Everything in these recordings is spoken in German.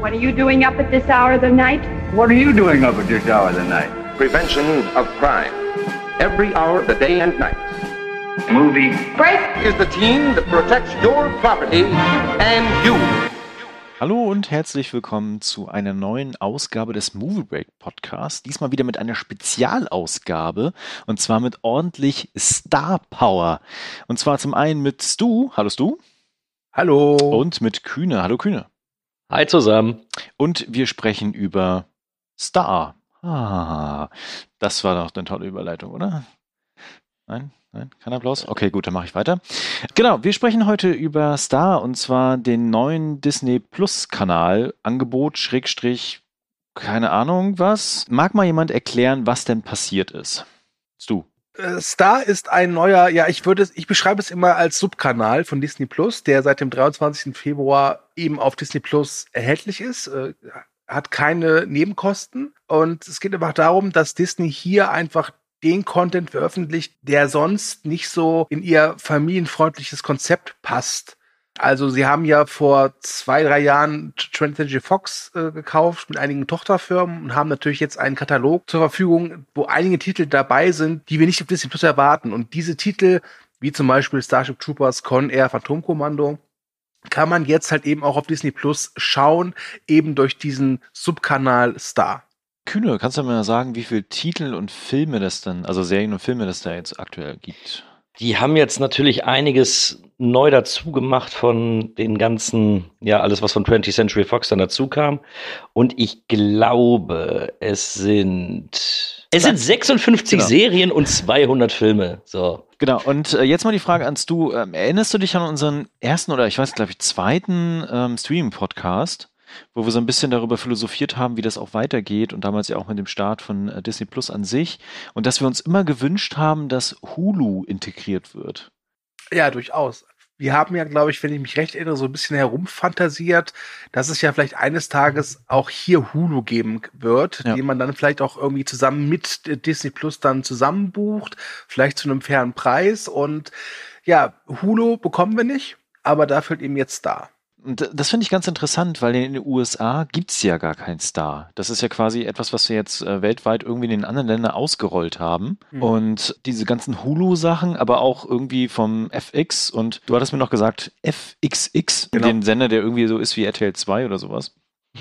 What are you doing up at this hour of the night? What are you doing up at this hour of the night? Prevention of crime. Every hour of the day and night. Movie. Break! Is the team that protects your property and you. Hallo und herzlich willkommen zu einer neuen Ausgabe des Movie Break Podcasts. Diesmal wieder mit einer Spezialausgabe und zwar mit ordentlich Star Power. Und zwar zum einen mit Stu. Hallo Stu. Hallo. Und mit Kühne. Hallo Kühne. Hi zusammen. Und wir sprechen über Star. Ah, das war doch eine tolle Überleitung, oder? Nein? Nein? Kein Applaus? Okay, gut, dann mache ich weiter. Genau, wir sprechen heute über Star und zwar den neuen Disney Plus Kanal. Angebot, Schrägstrich, keine Ahnung was. Mag mal jemand erklären, was denn passiert ist? Du. Äh, Star ist ein neuer, ja, ich würde ich beschreibe es immer als Subkanal von Disney Plus, der seit dem 23. Februar eben auf Disney Plus erhältlich ist. Äh, hat keine Nebenkosten und es geht einfach darum, dass Disney hier einfach den Content veröffentlicht, der sonst nicht so in ihr familienfreundliches Konzept passt. Also sie haben ja vor zwei, drei Jahren 20th Century Fox äh, gekauft mit einigen Tochterfirmen und haben natürlich jetzt einen Katalog zur Verfügung, wo einige Titel dabei sind, die wir nicht auf Disney Plus erwarten. Und diese Titel, wie zum Beispiel Starship Troopers, Con Air, Phantomkommando, kann man jetzt halt eben auch auf Disney Plus schauen, eben durch diesen Subkanal Star. Kühne, kannst du mir sagen, wie viele Titel und Filme das dann, also Serien und Filme das da jetzt aktuell gibt? Die haben jetzt natürlich einiges neu dazu gemacht von den ganzen, ja, alles, was von 20th Century Fox dann dazu kam. Und ich glaube, es sind, es sind 56 genau. Serien und 200 Filme. So. Genau. Und äh, jetzt mal die Frage ans Du. Ähm, erinnerst du dich an unseren ersten oder ich weiß, glaube ich, zweiten ähm, Streaming-Podcast? Wo wir so ein bisschen darüber philosophiert haben, wie das auch weitergeht und damals ja auch mit dem Start von äh, Disney Plus an sich und dass wir uns immer gewünscht haben, dass Hulu integriert wird. Ja, durchaus. Wir haben ja, glaube ich, wenn ich mich recht erinnere, so ein bisschen herumfantasiert, dass es ja vielleicht eines Tages auch hier Hulu geben wird, ja. den man dann vielleicht auch irgendwie zusammen mit Disney Plus dann zusammenbucht, vielleicht zu einem fairen Preis. Und ja, Hulu bekommen wir nicht, aber dafür eben jetzt da. Und das finde ich ganz interessant, weil in den USA gibt es ja gar keinen Star. Das ist ja quasi etwas, was wir jetzt äh, weltweit irgendwie in den anderen Ländern ausgerollt haben. Mhm. Und diese ganzen Hulu-Sachen, aber auch irgendwie vom FX und du hattest mir noch gesagt, FXX, genau. den Sender, der irgendwie so ist wie RTL 2 oder sowas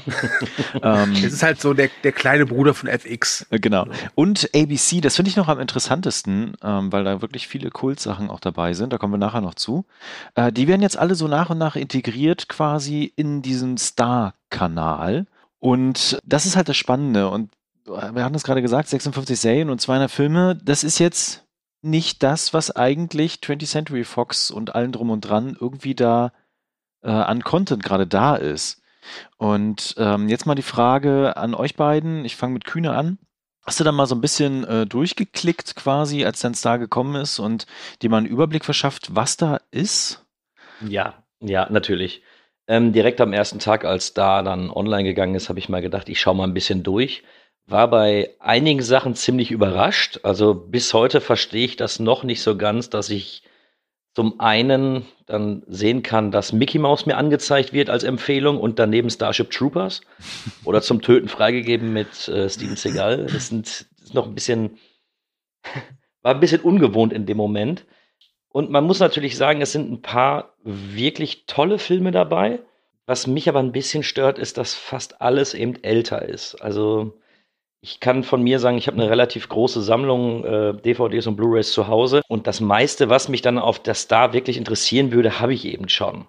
ähm, es ist halt so der, der kleine Bruder von FX. Äh, genau. Und ABC, das finde ich noch am interessantesten, ähm, weil da wirklich viele Kultsachen auch dabei sind. Da kommen wir nachher noch zu. Äh, die werden jetzt alle so nach und nach integriert quasi in diesen Star-Kanal. Und das ist halt das Spannende. Und äh, wir hatten es gerade gesagt, 56 Serien und 200 Filme. Das ist jetzt nicht das, was eigentlich 20th Century Fox und allen drum und dran irgendwie da äh, an Content gerade da ist. Und ähm, jetzt mal die Frage an euch beiden. Ich fange mit Kühne an. Hast du da mal so ein bisschen äh, durchgeklickt quasi, als dein Star gekommen ist und dir mal einen Überblick verschafft, was da ist? Ja, ja, natürlich. Ähm, direkt am ersten Tag, als da dann online gegangen ist, habe ich mal gedacht, ich schaue mal ein bisschen durch. War bei einigen Sachen ziemlich überrascht. Also bis heute verstehe ich das noch nicht so ganz, dass ich zum einen dann sehen kann, dass Mickey Mouse mir angezeigt wird als Empfehlung und daneben Starship Troopers oder zum Töten freigegeben mit äh, Steven Seagal. Das, sind, das ist noch ein bisschen, war ein bisschen ungewohnt in dem Moment. Und man muss natürlich sagen, es sind ein paar wirklich tolle Filme dabei. Was mich aber ein bisschen stört, ist, dass fast alles eben älter ist. Also ich kann von mir sagen, ich habe eine relativ große Sammlung äh, DVDs und Blu-rays zu Hause und das meiste, was mich dann auf der Star wirklich interessieren würde, habe ich eben schon.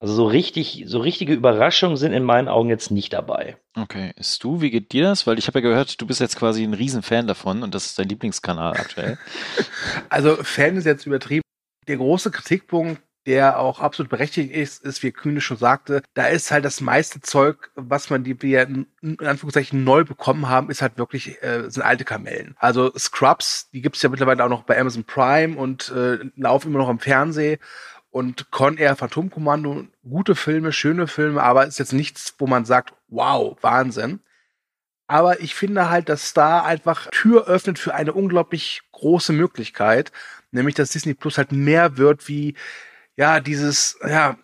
Also so richtig, so richtige Überraschungen sind in meinen Augen jetzt nicht dabei. Okay, ist du, wie geht dir das? Weil ich habe ja gehört, du bist jetzt quasi ein Riesenfan davon und das ist dein Lieblingskanal aktuell. also Fan ist jetzt übertrieben. Der große Kritikpunkt der auch absolut berechtigt ist, ist, wie Kühne schon sagte, da ist halt das meiste Zeug, was man die wir in Anführungszeichen neu bekommen haben, ist halt wirklich, äh, sind alte Kamellen. Also Scrubs, die gibt's ja mittlerweile auch noch bei Amazon Prime und äh, laufen immer noch im Fernsehen. Und Con Air Phantomkommando, gute Filme, schöne Filme, aber ist jetzt nichts, wo man sagt, wow, Wahnsinn. Aber ich finde halt, dass Star einfach Tür öffnet für eine unglaublich große Möglichkeit, nämlich dass Disney Plus halt mehr wird wie ja, dieses, ja,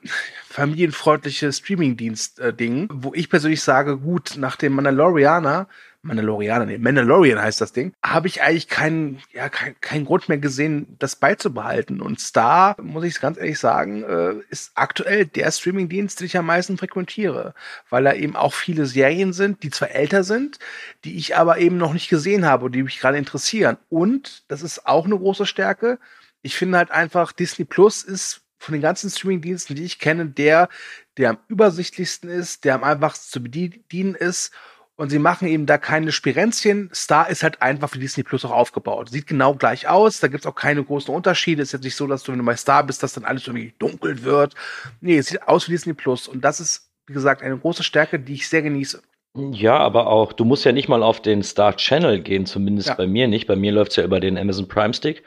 familienfreundliche Streaming-Dienst-Ding, wo ich persönlich sage, gut, nach dem Mandalorianer Mandalorianer, nee, Mandalorian heißt das Ding, habe ich eigentlich keinen, ja, keinen kein Grund mehr gesehen, das beizubehalten. Und Star, muss ich ganz ehrlich sagen, äh, ist aktuell der Streamingdienst, den ich am meisten frequentiere, weil da eben auch viele Serien sind, die zwar älter sind, die ich aber eben noch nicht gesehen habe und die mich gerade interessieren. Und, das ist auch eine große Stärke, ich finde halt einfach, Disney Plus ist von den ganzen Streamingdiensten, die ich kenne, der, der am übersichtlichsten ist, der am einfachsten zu bedienen ist und sie machen eben da keine Spirenzchen. Star ist halt einfach für Disney Plus auch aufgebaut. Sieht genau gleich aus. Da gibt's auch keine großen Unterschiede. Ist jetzt nicht so, dass du, wenn du bei Star bist, dass dann alles irgendwie dunkel wird. Nee, es sieht aus wie Disney Plus. Und das ist, wie gesagt, eine große Stärke, die ich sehr genieße. Ja, aber auch, du musst ja nicht mal auf den Star Channel gehen, zumindest ja. bei mir nicht. Bei mir läuft's ja über den Amazon Prime Stick.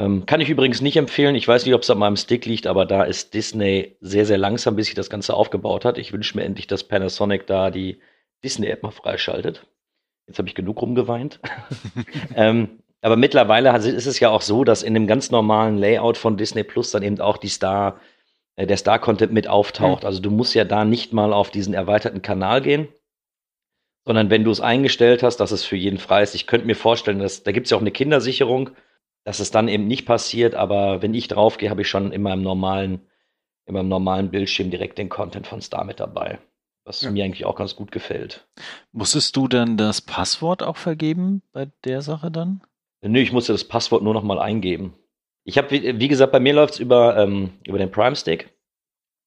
Ähm, kann ich übrigens nicht empfehlen. Ich weiß nicht, ob es an meinem Stick liegt, aber da ist Disney sehr, sehr langsam, bis sich das Ganze aufgebaut hat. Ich wünsche mir endlich, dass Panasonic da die Disney-App mal freischaltet. Jetzt habe ich genug rumgeweint. ähm, aber mittlerweile ist es ja auch so, dass in dem ganz normalen Layout von Disney Plus dann eben auch die Star, äh, der Star-Content mit auftaucht. Mhm. Also du musst ja da nicht mal auf diesen erweiterten Kanal gehen, sondern wenn du es eingestellt hast, dass es für jeden frei ist. Ich könnte mir vorstellen, dass da gibt es ja auch eine Kindersicherung, dass es dann eben nicht passiert, aber wenn ich draufgehe, habe ich schon in meinem normalen, in meinem normalen Bildschirm direkt den Content von Star mit dabei was ja. mir eigentlich auch ganz gut gefällt. Musstest du denn das Passwort auch vergeben bei der Sache dann? Nö, ich musste das Passwort nur noch mal eingeben. Ich habe, wie, wie, gesagt, bei mir läuft es über, ähm, über den Prime Stick.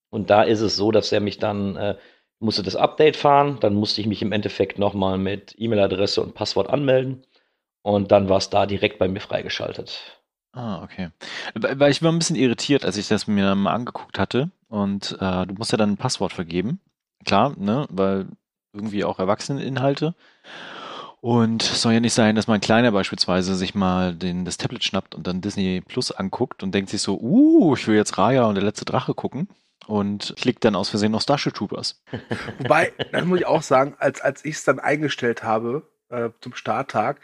Und da ist es so, dass er mich dann, äh, musste das Update fahren, dann musste ich mich im Endeffekt noch mal mit E-Mail-Adresse und Passwort anmelden. Und dann war es da direkt bei mir freigeschaltet. Ah, okay. Weil ich war ein bisschen irritiert, als ich das mir mal angeguckt hatte. Und äh, du musst ja dann ein Passwort vergeben. Klar, ne, weil irgendwie auch Erwachseneninhalte. Und es soll ja nicht sein, dass mein Kleiner beispielsweise sich mal den, das Tablet schnappt und dann Disney Plus anguckt und denkt sich so, uh, ich will jetzt Raya und der letzte Drache gucken und klickt dann aus Versehen auf Starship Troopers. Wobei, das muss ich auch sagen, als, als ich es dann eingestellt habe äh, zum Starttag,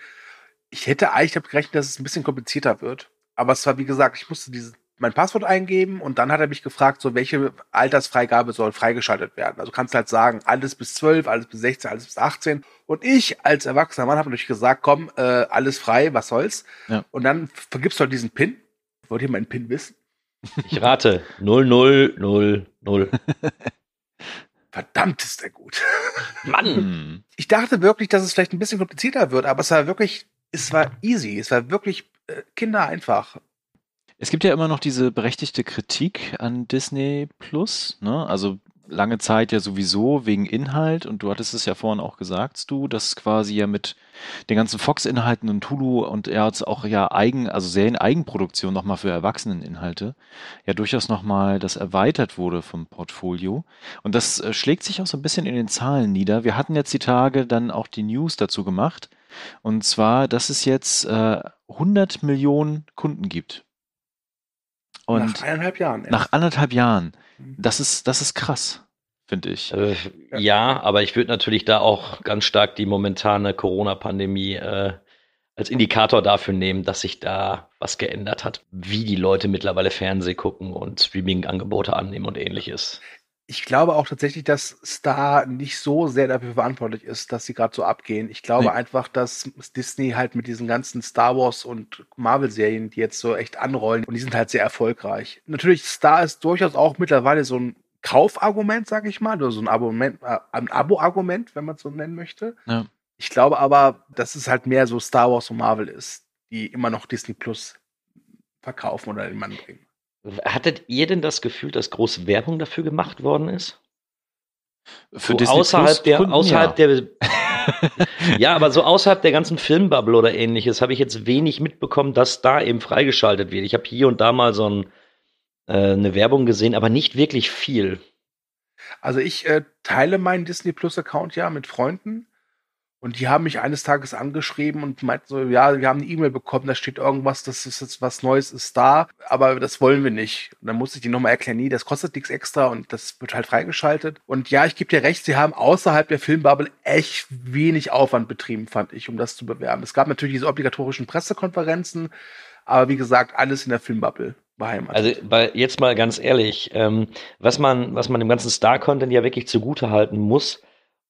ich hätte eigentlich damit gerechnet, dass es ein bisschen komplizierter wird. Aber es war, wie gesagt, ich musste diese mein Passwort eingeben und dann hat er mich gefragt, so welche Altersfreigabe soll freigeschaltet werden. Also kannst halt sagen, alles bis 12, alles bis 16, alles bis 18. Und ich als erwachsener Mann habe natürlich gesagt, komm, äh, alles frei, was soll's. Ja. Und dann vergibst du halt diesen PIN. Wollt ihr meinen PIN wissen? Ich rate 0000. Verdammt ist der gut. Mann! Ich dachte wirklich, dass es vielleicht ein bisschen komplizierter wird, aber es war wirklich, es war easy, es war wirklich äh, kindereinfach. Es gibt ja immer noch diese berechtigte Kritik an Disney Plus, ne? Also lange Zeit ja sowieso wegen Inhalt und du hattest es ja vorhin auch gesagt, du, dass quasi ja mit den ganzen Fox-Inhalten und Hulu und er hat auch ja eigen, also Serien-Eigenproduktion nochmal für Erwachseneninhalte, ja durchaus nochmal das erweitert wurde vom Portfolio. Und das äh, schlägt sich auch so ein bisschen in den Zahlen nieder. Wir hatten jetzt die Tage dann auch die News dazu gemacht. Und zwar, dass es jetzt äh, 100 Millionen Kunden gibt und nach eineinhalb Jahren. Erst. Nach anderthalb Jahren. Mhm. Das ist, das ist krass, finde ich. Äh, ja, aber ich würde natürlich da auch ganz stark die momentane Corona-Pandemie äh, als Indikator dafür nehmen, dass sich da was geändert hat, wie die Leute mittlerweile Fernseh gucken und Streaming-Angebote annehmen und ähnliches ich glaube auch tatsächlich, dass Star nicht so sehr dafür verantwortlich ist, dass sie gerade so abgehen. Ich glaube nee. einfach, dass Disney halt mit diesen ganzen Star Wars und Marvel-Serien, die jetzt so echt anrollen, und die sind halt sehr erfolgreich. Natürlich, Star ist durchaus auch mittlerweile so ein Kaufargument, sag ich mal, oder so ein Argument, äh, ein Abo-Argument, wenn man es so nennen möchte. Ja. Ich glaube aber, dass es halt mehr so Star Wars und Marvel ist, die immer noch Disney Plus verkaufen oder in den Mann bringen. Hattet ihr denn das Gefühl, dass große Werbung dafür gemacht worden ist? Für so Disney außerhalb der, Kunden, außerhalb ja. der, ja, aber so außerhalb der ganzen Filmbubble oder ähnliches habe ich jetzt wenig mitbekommen, dass da eben freigeschaltet wird. Ich habe hier und da mal so ein, äh, eine Werbung gesehen, aber nicht wirklich viel. Also ich äh, teile meinen Disney Plus Account ja mit Freunden und die haben mich eines Tages angeschrieben und meinten so, ja, wir haben eine E-Mail bekommen, da steht irgendwas, das ist jetzt was Neues ist da, aber das wollen wir nicht. Und dann musste ich die nochmal erklären, nee, das kostet nichts extra und das wird halt freigeschaltet. Und ja, ich gebe dir recht, sie haben außerhalb der Filmbubble echt wenig Aufwand betrieben, fand ich, um das zu bewerben. Es gab natürlich diese obligatorischen Pressekonferenzen, aber wie gesagt, alles in der Filmbubble. beheimatet. Also bei, jetzt mal ganz ehrlich, ähm, was man, was man dem ganzen Star-Content ja wirklich zugute halten muss,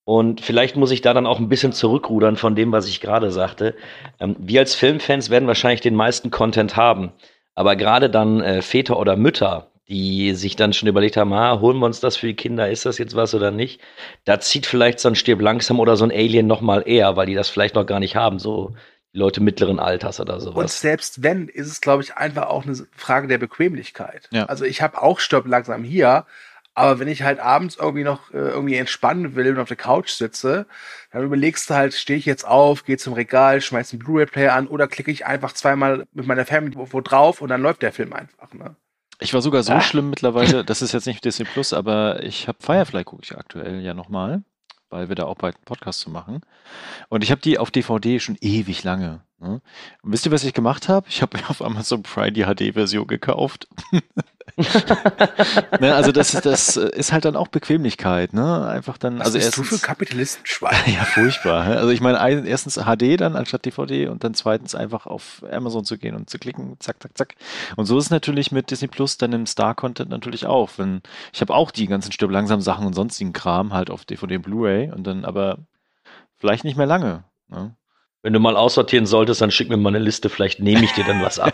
und vielleicht muss ich da dann auch ein bisschen zurückrudern von dem, was ich gerade sagte. Ähm, wir als Filmfans werden wahrscheinlich den meisten Content haben. Aber gerade dann äh, Väter oder Mütter, die sich dann schon überlegt haben, ah, holen wir uns das für die Kinder, ist das jetzt was oder nicht? Da zieht vielleicht so ein Stirb langsam oder so ein Alien noch mal eher, weil die das vielleicht noch gar nicht haben, so die Leute mittleren Alters oder sowas. Und selbst wenn, ist es, glaube ich, einfach auch eine Frage der Bequemlichkeit. Ja. Also ich habe auch Stirb langsam hier, aber wenn ich halt abends irgendwie noch äh, irgendwie entspannen will und auf der Couch sitze, dann überlegst du halt, stehe ich jetzt auf, gehe zum Regal, schmeiß einen Blu-ray-Player an oder klicke ich einfach zweimal mit meiner Family wo, drauf und dann läuft der Film einfach. Ne? Ich war sogar so Ah. schlimm mittlerweile, das ist jetzt nicht Disney Plus, aber ich habe Firefly gucke ich aktuell ja nochmal, weil wir da auch bald einen Podcast zu machen. Und ich habe die auf DVD schon ewig lange. Ne? Und wisst ihr, was ich gemacht habe? Ich habe mir auf Amazon Prime die HD-Version gekauft. ne, also das, ist- das ist halt dann auch Bequemlichkeit, ne? Einfach dann, Was also bist du für erstens, Kapitalistenschwein? ja, furchtbar. Also ich meine, ein, erstens HD dann anstatt DVD und dann zweitens einfach auf Amazon zu gehen und zu klicken, zack, zack, zack. Und so ist es natürlich mit Disney Plus dann im Star-Content natürlich auch. Wenn, ich habe auch die ganzen Stirb langsam Sachen und sonstigen Kram halt auf DVD und Blu-ray und dann aber vielleicht nicht mehr lange. Ne? Wenn du mal aussortieren solltest, dann schick mir mal eine Liste, vielleicht nehme ich dir dann was ab.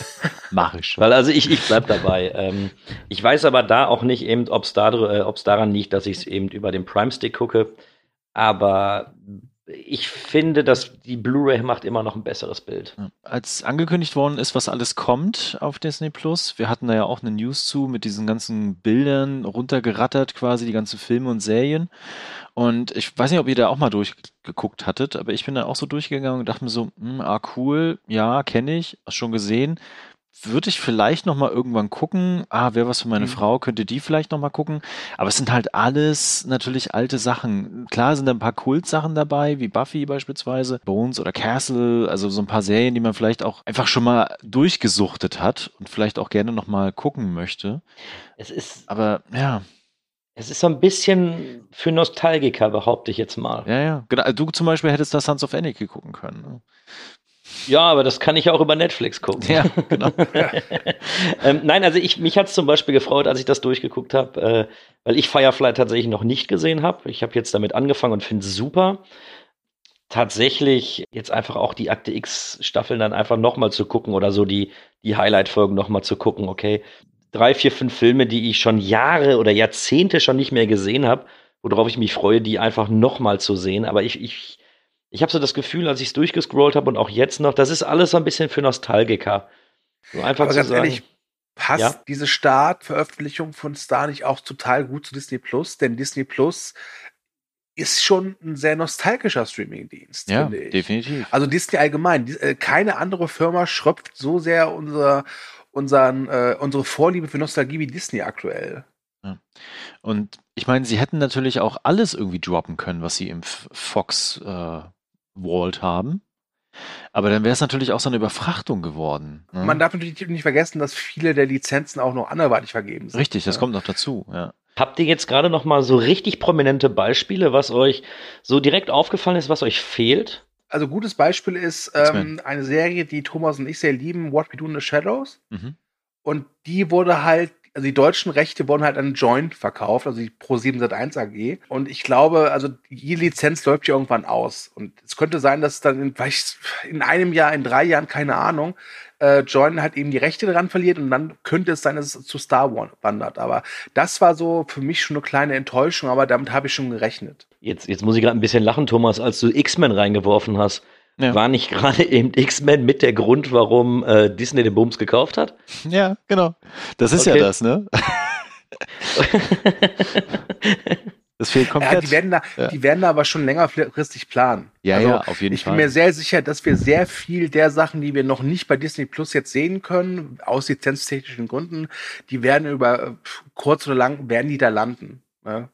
Mach ich schon. Weil also ich, ich bleib dabei. Ähm, ich weiß aber da auch nicht eben, ob es da, äh, ob's daran liegt, dass ich es eben über den Prime-Stick gucke. Aber ich finde, dass die Blu-ray macht immer noch ein besseres Bild. Als angekündigt worden ist, was alles kommt auf Disney Plus, wir hatten da ja auch eine News zu mit diesen ganzen Bildern runtergerattert, quasi die ganzen Filme und Serien. Und ich weiß nicht, ob ihr da auch mal durchgeguckt hattet, aber ich bin da auch so durchgegangen und dachte mir so, hm, ah, cool, ja, kenne ich, schon gesehen. Würde ich vielleicht noch mal irgendwann gucken. Ah, wäre was für meine Mhm. Frau, könnte die vielleicht noch mal gucken. Aber es sind halt alles natürlich alte Sachen. Klar sind da ein paar Kultsachen dabei, wie Buffy beispielsweise, Bones oder Castle, also so ein paar Serien, die man vielleicht auch einfach schon mal durchgesuchtet hat und vielleicht auch gerne noch mal gucken möchte. Es ist, Aber ja, es ist so ein bisschen für Nostalgiker, behaupte ich jetzt mal. ja, ja. Genau. Du zum Beispiel hättest da Sons of Anarchy gucken können. Ja, aber das kann ich auch über Netflix gucken. Ja, genau. ähm, nein, also ich, mich hat es zum Beispiel gefreut, als ich das durchgeguckt habe, äh, weil ich Firefly tatsächlich noch nicht gesehen habe. Ich habe jetzt damit angefangen und finde es super. Tatsächlich jetzt einfach auch die Akte X-Staffeln dann einfach nochmal zu gucken oder so die, die Highlight-Folgen nochmal zu gucken, okay. Drei, vier, fünf Filme, die ich schon Jahre oder Jahrzehnte schon nicht mehr gesehen habe, worauf ich mich freue, die einfach nochmal zu sehen. Aber ich, ich, ich habe so das Gefühl, als ich es durchgescrollt habe und auch jetzt noch, das ist alles so ein bisschen für Nostalgiker. So einfach Aber zu ganz sagen, ehrlich, passt Ja. diese Startveröffentlichung von Star nicht auch total gut zu Disney Plus? Denn Disney Plus ist schon ein sehr nostalgischer Streamingdienst, Ja, finde ich. definitiv. Also Disney allgemein. Die, äh, keine andere Firma schröpft so sehr unser, unseren, äh, unsere Vorliebe für Nostalgie wie Disney aktuell. Und ich meine, sie hätten natürlich auch alles irgendwie droppen können, was sie im Fox äh, Vault haben. Aber dann wäre es natürlich auch so eine Überfrachtung geworden. Ne? Man darf natürlich nicht vergessen, dass viele der Lizenzen auch noch anderweitig vergeben sind. Richtig, das Ja. kommt noch dazu. Ja. Habt ihr jetzt gerade noch mal so richtig prominente Beispiele, was euch so direkt aufgefallen ist, was euch fehlt? Also gutes Beispiel ist ähm, eine Serie, die Thomas und ich sehr lieben, What We Do in the Shadows. Mhm. Und die wurde halt, also die deutschen Rechte wurden halt an Joint verkauft, also die Pro7 Sat1 AG. Und ich glaube, also die Lizenz läuft ja irgendwann aus. Und es könnte sein, dass dann in, vielleicht in einem Jahr, in drei Jahren, keine Ahnung, äh, Joint halt eben die Rechte daran verliert und dann könnte es sein, dass es zu Star Wars wandert. Aber das war so für mich schon eine kleine Enttäuschung, aber damit habe ich schon gerechnet. Jetzt, jetzt muss ich gerade ein bisschen lachen, Thomas, als du X-Men reingeworfen hast. Ja. War nicht gerade eben X-Men mit der Grund, warum äh, Disney den Bums gekauft hat? ja, genau. Das ist Okay. ja das, ne? Das fehlt Ja, komplett. die werden da, Ja. die werden da aber schon längerfristig planen. ja, Also, ja, auf jeden ich Fall. bin mir sehr sicher, dass wir sehr viel der Sachen, die wir noch nicht bei Disney Plus jetzt sehen können, aus lizenztechnischen Gründen, die werden über kurz oder lang, werden die da landen. Ne?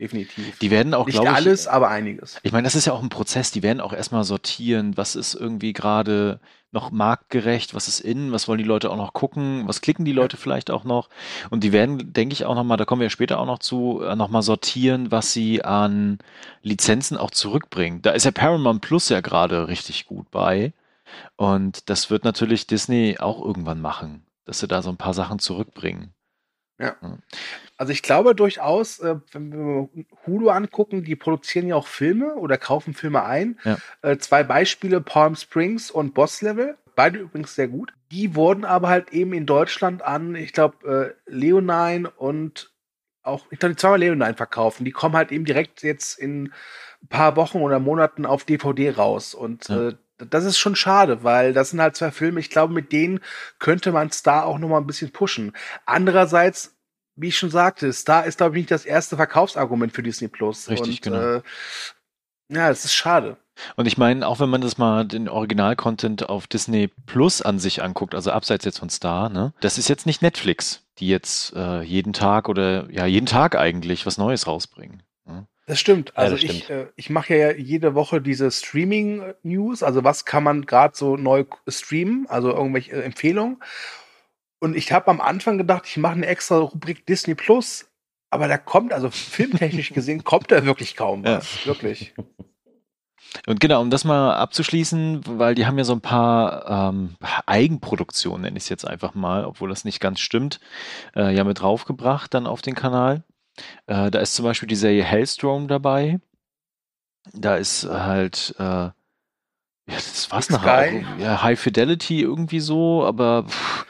Definitiv. die werden auch, nicht glaube ich, alles, aber einiges. Ich meine, das ist ja auch ein Prozess. Die werden auch erstmal sortieren, was ist irgendwie gerade noch marktgerecht, was ist in, was wollen die Leute auch noch gucken, was klicken die Leute vielleicht auch noch. Und die werden, denke ich, auch nochmal, da kommen wir ja später auch noch zu, äh, nochmal sortieren, was sie an Lizenzen auch zurückbringen. Da ist ja Paramount Plus ja gerade richtig gut bei. Und das wird natürlich Disney auch irgendwann machen. dass sie da so ein paar Sachen zurückbringen. Ja. Also ich glaube durchaus, äh, wenn wir Hulu angucken, die produzieren ja auch Filme oder kaufen Filme ein. Ja. Äh, zwei Beispiele, Palm Springs und Boss Level. Beide übrigens sehr gut. Die wurden aber halt eben in Deutschland an, ich glaube, äh, Leonine und auch, ich glaube, die zweimal Leonine verkaufen. Die kommen halt eben direkt jetzt in ein paar Wochen oder Monaten auf DVD raus. Und Ja. äh, das ist schon schade, weil das sind halt zwei Filme, ich glaube, mit denen könnte man Star auch noch mal ein bisschen pushen. Andererseits, wie ich schon sagte, Star ist, glaube ich, nicht das erste Verkaufsargument für Disney Plus. Richtig, Und, genau. Äh, ja, es ist schade. Und ich meine, auch wenn man das mal den Original-Content auf Disney Plus an sich anguckt, also abseits jetzt von Star, ne, das ist jetzt nicht Netflix, die jetzt äh, jeden Tag oder ja jeden Tag eigentlich was Neues rausbringen. Ne? Das stimmt. Ja, Also das ich, stimmt. äh, ich mache ja jede Woche diese Streaming-News, also was kann man gerade so neu streamen, also irgendwelche äh, Empfehlungen. Und ich habe am Anfang gedacht, ich mache eine extra Rubrik Disney Plus, aber da kommt, also filmtechnisch gesehen, kommt da wirklich kaum Ja. was. Wirklich. Und genau, um das mal abzuschließen, weil die haben ja so ein paar ähm, Eigenproduktionen, nenne ich es jetzt einfach mal, obwohl das nicht ganz stimmt, äh, ja mit draufgebracht dann auf den Kanal. Äh, da ist zum Beispiel die Serie Hellstrom dabei. Da ist halt, äh, ja, das war's nachher. Ja, High Fidelity irgendwie so, aber pff,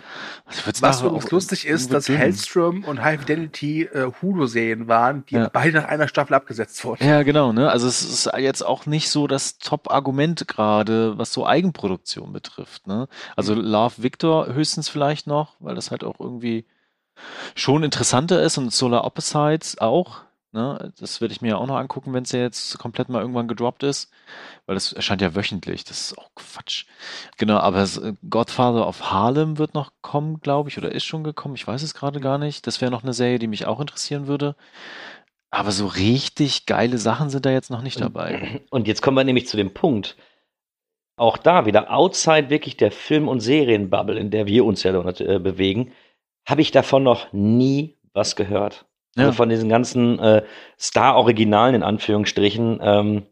was übrigens auch lustig ist, dass dünn. Hellstrom und High Fidelity äh, Hulu-Serien waren, die Ja. beide nach einer Staffel abgesetzt wurden. Ja, genau, ne? Also es ist jetzt auch nicht so das Top-Argument gerade, was so Eigenproduktion betrifft, ne? Also Love Victor höchstens vielleicht noch, weil das halt auch irgendwie schon interessanter ist und Solar Opposites auch, ne? Das werde ich mir ja auch noch angucken, wenn es ja jetzt komplett mal irgendwann gedroppt ist, weil das erscheint ja wöchentlich, das ist auch Quatsch. Genau, aber äh, Godfather of Harlem wird noch kommen, glaube ich, oder ist schon gekommen, ich weiß es gerade gar nicht. Das wäre noch eine Serie, die mich auch interessieren würde. Aber so richtig geile Sachen sind da jetzt noch nicht dabei. Und jetzt kommen wir nämlich zu dem Punkt. Auch da wieder outside wirklich der Film- und Serienbubble, in der wir uns ja äh, bewegen, habe ich davon noch nie was gehört. Also Ja. von diesen ganzen äh, Star-Originalen in Anführungsstrichen ähm,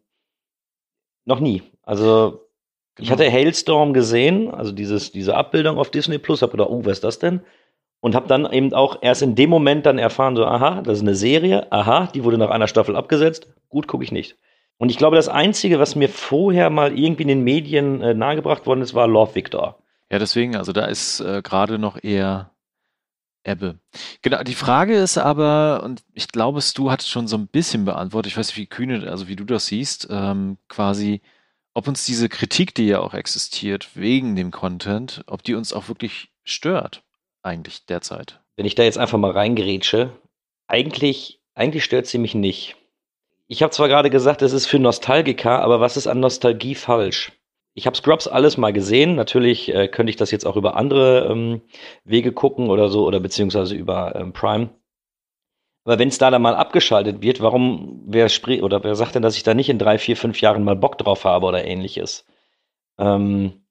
noch nie. Also ich Genau. hatte Hailstorm gesehen, also dieses, diese Abbildung auf Disney Plus, habe gedacht, oh, was ist das denn? Und habe dann eben auch erst in dem Moment dann erfahren, so, aha, das ist eine Serie, aha, die wurde nach einer Staffel abgesetzt, gut, gucke ich nicht. Und ich glaube, das Einzige, was mir vorher mal irgendwie in den Medien äh, nahegebracht worden ist, war Love Victor. Ja, deswegen, also da ist äh, gerade noch eher Ebbe. Genau, die Frage ist aber, und ich glaube, Stu hat es schon so ein bisschen beantwortet, ich weiß nicht, wie kühne, also wie du das siehst, ähm, quasi, ob uns diese Kritik, die ja auch existiert, wegen dem Content, ob die uns auch wirklich stört, eigentlich derzeit. Wenn ich da jetzt einfach mal reingerätsche, eigentlich, eigentlich stört sie mich nicht. Ich habe zwar gerade gesagt, es ist für Nostalgiker, aber was ist an Nostalgie falsch? Ich habe Scrubs alles mal gesehen. Natürlich äh, könnte ich das jetzt auch über andere ähm, Wege gucken oder so, oder beziehungsweise über ähm, Prime. Aber wenn es da dann mal abgeschaltet wird, warum, wer spricht, oder wer sagt denn, dass ich da nicht in drei, vier, fünf Jahren mal Bock drauf habe oder ähnliches? Ähm,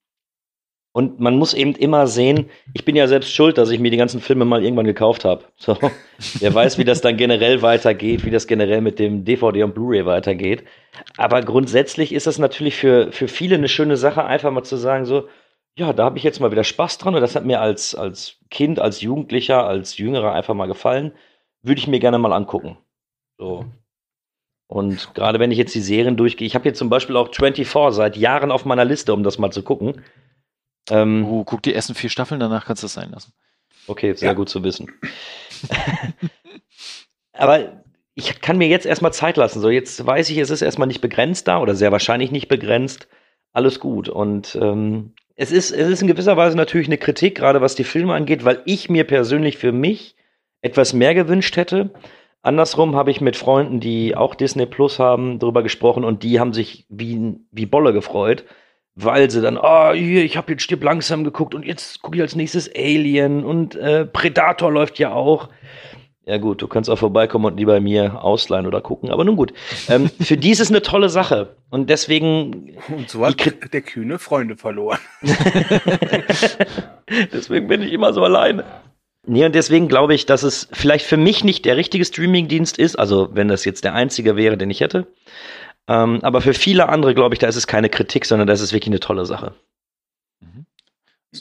und man muss eben immer sehen, ich bin ja selbst schuld, dass ich mir die ganzen Filme mal irgendwann gekauft habe. So, wer weiß, wie das dann generell weitergeht, wie das generell mit dem DVD und Blu-ray weitergeht. Aber grundsätzlich ist das natürlich für, für viele eine schöne Sache, einfach mal zu sagen, so, ja, da habe ich jetzt mal wieder Spaß dran und das hat mir als, als Kind, als Jugendlicher, als Jüngerer einfach mal gefallen. Würde ich mir gerne mal angucken. So. Und gerade wenn ich jetzt die Serien durchgehe, ich habe jetzt zum Beispiel auch 24 seit Jahren auf meiner Liste, um das mal zu gucken. Ähm, Uh, guck die ersten vier Staffeln, danach kannst du es sein lassen. Okay, sehr Ja. gut zu wissen. Aber ich kann mir jetzt erstmal Zeit lassen. So, jetzt weiß ich, es ist erstmal nicht begrenzt da oder sehr wahrscheinlich nicht begrenzt. Alles gut. Und ähm, es, ist, es ist in gewisser Weise natürlich eine Kritik, gerade was die Filme angeht, weil ich mir persönlich für mich etwas mehr gewünscht hätte. Andersrum habe ich mit Freunden, die auch Disney Plus haben, darüber gesprochen und die haben sich wie, wie Bolle gefreut, weil sie dann, oh, hier, ich habe jetzt Stirb langsam geguckt und jetzt gucke ich als nächstes Alien und äh, Predator läuft ja auch. Ja gut, du kannst auch vorbeikommen und die bei mir ausleihen oder gucken, aber nun gut. Ähm, für die ist es eine tolle Sache und deswegen, Und so hat der Kühne Freunde verloren. deswegen bin ich immer so alleine. Nee, und deswegen glaube ich, dass es vielleicht für mich nicht der richtige Streamingdienst ist, also wenn das jetzt der einzige wäre, den ich hätte. Ähm, aber für viele andere glaube ich, da ist es keine Kritik, sondern das ist wirklich eine tolle Sache.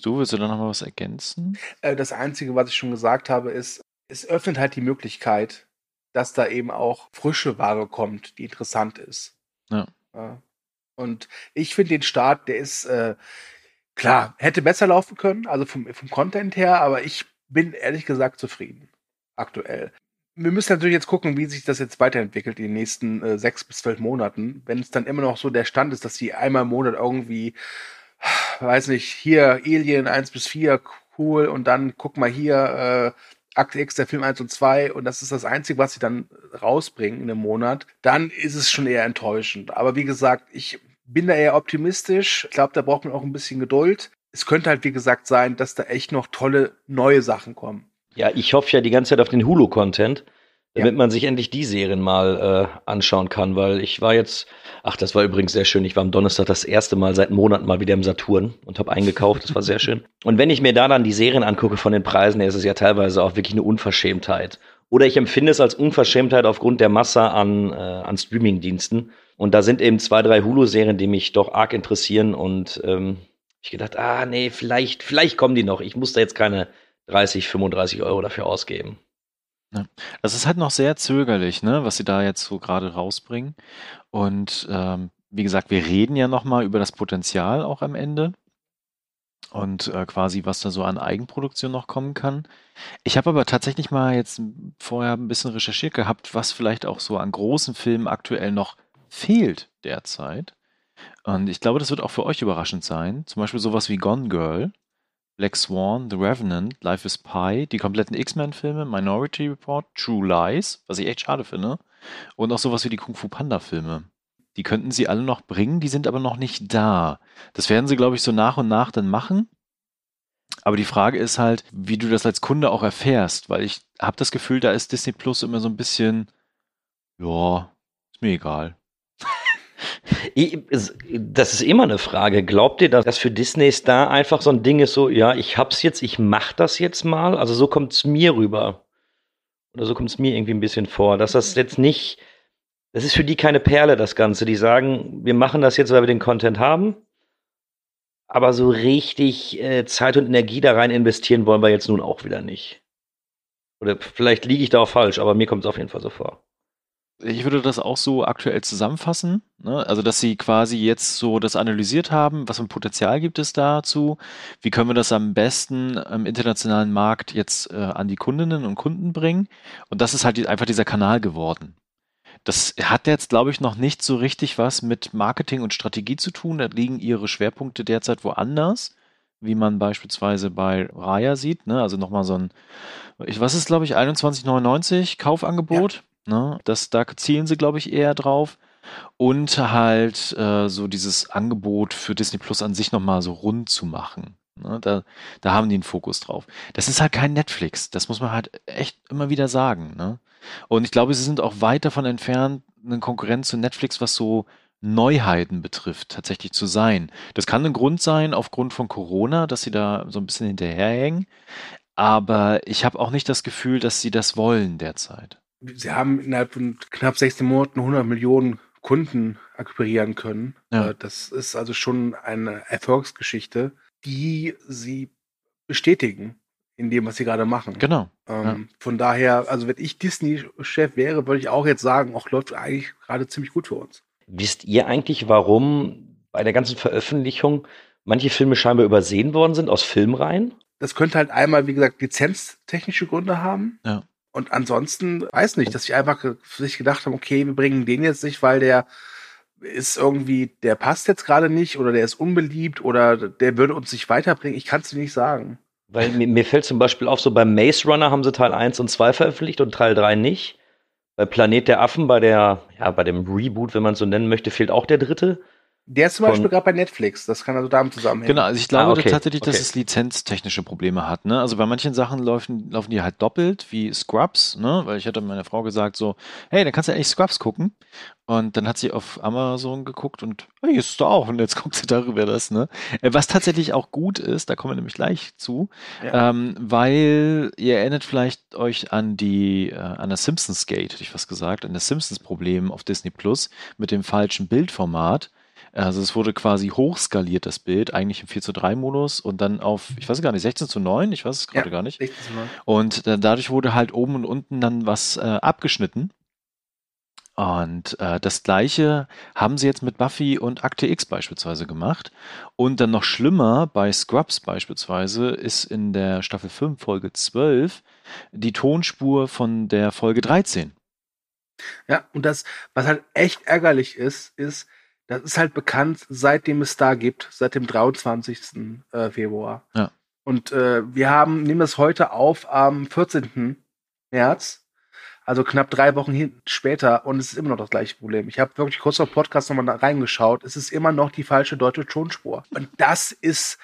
Du, willst du da noch mal was ergänzen? Äh, das Einzige, was ich schon gesagt habe, ist, es öffnet halt die Möglichkeit, dass da eben auch frische Ware kommt, die interessant ist. Ja. Ja. Und ich finde den Start, der ist äh, klar, hätte besser laufen können, also vom, vom Content her, aber ich bin ehrlich gesagt zufrieden aktuell. Wir müssen natürlich jetzt gucken, wie sich das jetzt weiterentwickelt in den nächsten äh, sechs bis zwölf Monaten. Wenn es dann immer noch so der Stand ist, dass sie einmal im Monat irgendwie, weiß nicht, hier Alien 1 bis 4, cool, und dann guck mal hier, äh, Akt X, der Film 1 und 2, und das ist das Einzige, was sie dann rausbringen in einem Monat, dann ist es schon eher enttäuschend. Aber wie gesagt, ich bin da eher optimistisch. Ich glaube, da braucht man auch ein bisschen Geduld. Es könnte halt, wie gesagt, sein, dass da echt noch tolle neue Sachen kommen. Ja, ich hoffe ja die ganze Zeit auf den Hulu-Content, damit man sich endlich die Serien mal äh, anschauen kann, weil ich war jetzt, ach, das war übrigens sehr schön. Ich war am Donnerstag das erste Mal seit Monaten mal wieder im Saturn und habe eingekauft. Das war sehr schön. Und wenn ich mir da dann die Serien angucke von den Preisen, ist es ja teilweise auch wirklich eine Unverschämtheit. Oder ich empfinde es als Unverschämtheit aufgrund der Masse an, äh, an Streaming-Diensten. Und da sind eben zwei, drei Hulu-Serien, die mich doch arg interessieren. Und ähm, ich gedacht, ah, nee, vielleicht, vielleicht kommen die noch. Ich muss da jetzt keine 30, 35 Euro dafür ausgeben. Das ist halt noch sehr zögerlich, ne, was sie da jetzt so gerade rausbringen. Und ähm, wie gesagt, wir reden ja nochmal über das Potenzial auch am Ende und äh, quasi, was da so an Eigenproduktion noch kommen kann. Ich habe aber tatsächlich mal jetzt vorher ein bisschen recherchiert gehabt, was vielleicht auch so an großen Filmen aktuell noch fehlt derzeit. Und ich glaube, das wird auch für euch überraschend sein. Zum Beispiel sowas wie Gone Girl, Black Swan, The Revenant, Life is Pi, die kompletten X-Men-Filme, Minority Report, True Lies, was ich echt schade finde. Und auch sowas wie die Kung Fu Panda-Filme. Die könnten sie alle noch bringen, die sind aber noch nicht da. Das werden sie, glaube ich, so nach und nach dann machen. Aber die Frage ist halt, wie du das als Kunde auch erfährst, weil ich habe das Gefühl, da ist Disney Plus immer so ein bisschen, ja, ist mir egal. Das ist immer eine Frage. Glaubt ihr, dass das für Disney Star einfach so ein Ding ist, so, ja, ich hab's jetzt, ich mach das jetzt mal? Also so kommt's mir rüber. Oder so kommt's mir irgendwie ein bisschen vor, dass das jetzt nicht, das ist für die keine Perle, das Ganze. Die sagen, wir machen das jetzt, weil wir den Content haben. Aber so richtig äh, Zeit und Energie da rein investieren wollen wir jetzt nun auch wieder nicht. Oder vielleicht liege ich da auch falsch, aber mir kommt es auf jeden Fall so vor ich würde das auch so aktuell zusammenfassen. Ne? Also, dass sie quasi jetzt so das analysiert haben, was für ein Potenzial gibt es dazu, wie können wir das am besten im internationalen Markt jetzt äh, an die Kundinnen und Kunden bringen. Und das ist halt einfach dieser Kanal geworden. Das hat jetzt, glaube ich, noch nicht so richtig was mit Marketing und Strategie zu tun. Da liegen ihre Schwerpunkte derzeit woanders, wie man beispielsweise bei Raya sieht. Ne? Also nochmal so ein, ich, was ist, glaube ich, 21,99 Kaufangebot. Ja Ne? Das, da zielen sie, glaube ich, eher drauf. Und halt äh, so dieses Angebot für Disney Plus an sich nochmal so rund zu machen. Ne? Da, da haben die einen Fokus drauf. Das ist halt kein Netflix. Das muss man halt echt immer wieder sagen. Ne? Und ich glaube, sie sind auch weit davon entfernt, eine Konkurrenz zu Netflix, was so Neuheiten betrifft, tatsächlich zu sein. Das kann ein Grund sein, aufgrund von Corona, dass sie da so ein bisschen hinterherhängen. Aber ich habe auch nicht das Gefühl, dass sie das wollen derzeit sie haben innerhalb von knapp 16 Monaten 100 Millionen Kunden akquirieren können. Ja. Äh, das ist also schon eine Erfolgsgeschichte, die sie bestätigen in dem, was sie gerade machen. Genau. Ähm, ja. Von daher, also wenn ich Disney-Chef wäre, würde ich auch jetzt sagen, auch läuft eigentlich gerade ziemlich gut für uns. Wisst ihr eigentlich, warum bei der ganzen Veröffentlichung manche Filme scheinbar übersehen worden sind aus Filmreihen? Das könnte halt einmal, wie gesagt, lizenztechnische Gründe haben. Ja. Und ansonsten weiß nicht, dass ich einfach sich gedacht habe, okay, wir bringen den jetzt nicht, weil der ist irgendwie, der passt jetzt gerade nicht oder der ist unbeliebt oder der würde uns nicht weiterbringen. Ich kann es dir nicht sagen. Weil mir, mir fällt zum Beispiel auf, so beim Maze Runner haben sie Teil 1 und 2 veröffentlicht und Teil 3 nicht. Bei Planet der Affen, bei der, ja, bei dem Reboot, wenn man so nennen möchte, fehlt auch der dritte. Der ist zum Beispiel gerade bei Netflix, das kann also damit zusammenhängen. Genau, also ich glaube ah, okay. tatsächlich, dass okay. es lizenztechnische Probleme hat. Ne? Also bei manchen Sachen laufen, laufen die halt doppelt, wie Scrubs, ne? weil ich hatte meiner Frau gesagt so, hey, dann kannst du eigentlich Scrubs gucken. Und dann hat sie auf Amazon geguckt und, hey, ist es da auch. Und jetzt guckt sie darüber das. Ne? Äh, was tatsächlich auch gut ist, da kommen wir nämlich gleich zu, ja. ähm, weil ihr erinnert vielleicht euch an die, äh, an das Simpsons Gate, hätte ich was gesagt, an das Simpsons Problem auf Disney Plus mit dem falschen Bildformat Also es wurde quasi hochskaliert, das Bild, eigentlich im 4 zu 3 Modus und dann auf, ich weiß gar nicht, 16 zu 9, ich weiß es gerade Ja, gar nicht. 16 zu 9. Und äh, dadurch wurde halt oben und unten dann was äh, abgeschnitten. Und äh, das gleiche haben sie jetzt mit Buffy und Akte X beispielsweise gemacht. Und dann noch schlimmer, bei Scrubs beispielsweise, ist in der Staffel 5, Folge 12, die Tonspur von der Folge 13. Ja, und das, was halt echt ärgerlich ist, ist, das ist halt bekannt, seitdem es da gibt, seit dem 23. äh, Februar. Ja. Und äh, wir haben, nehmen das heute auf am 14. März, also knapp drei Wochen hin, später, und es ist immer noch das gleiche Problem. Ich habe wirklich kurz vor dem Podcast nochmal reingeschaut. Es ist immer noch die falsche deutsche Tonspur. Und das ist,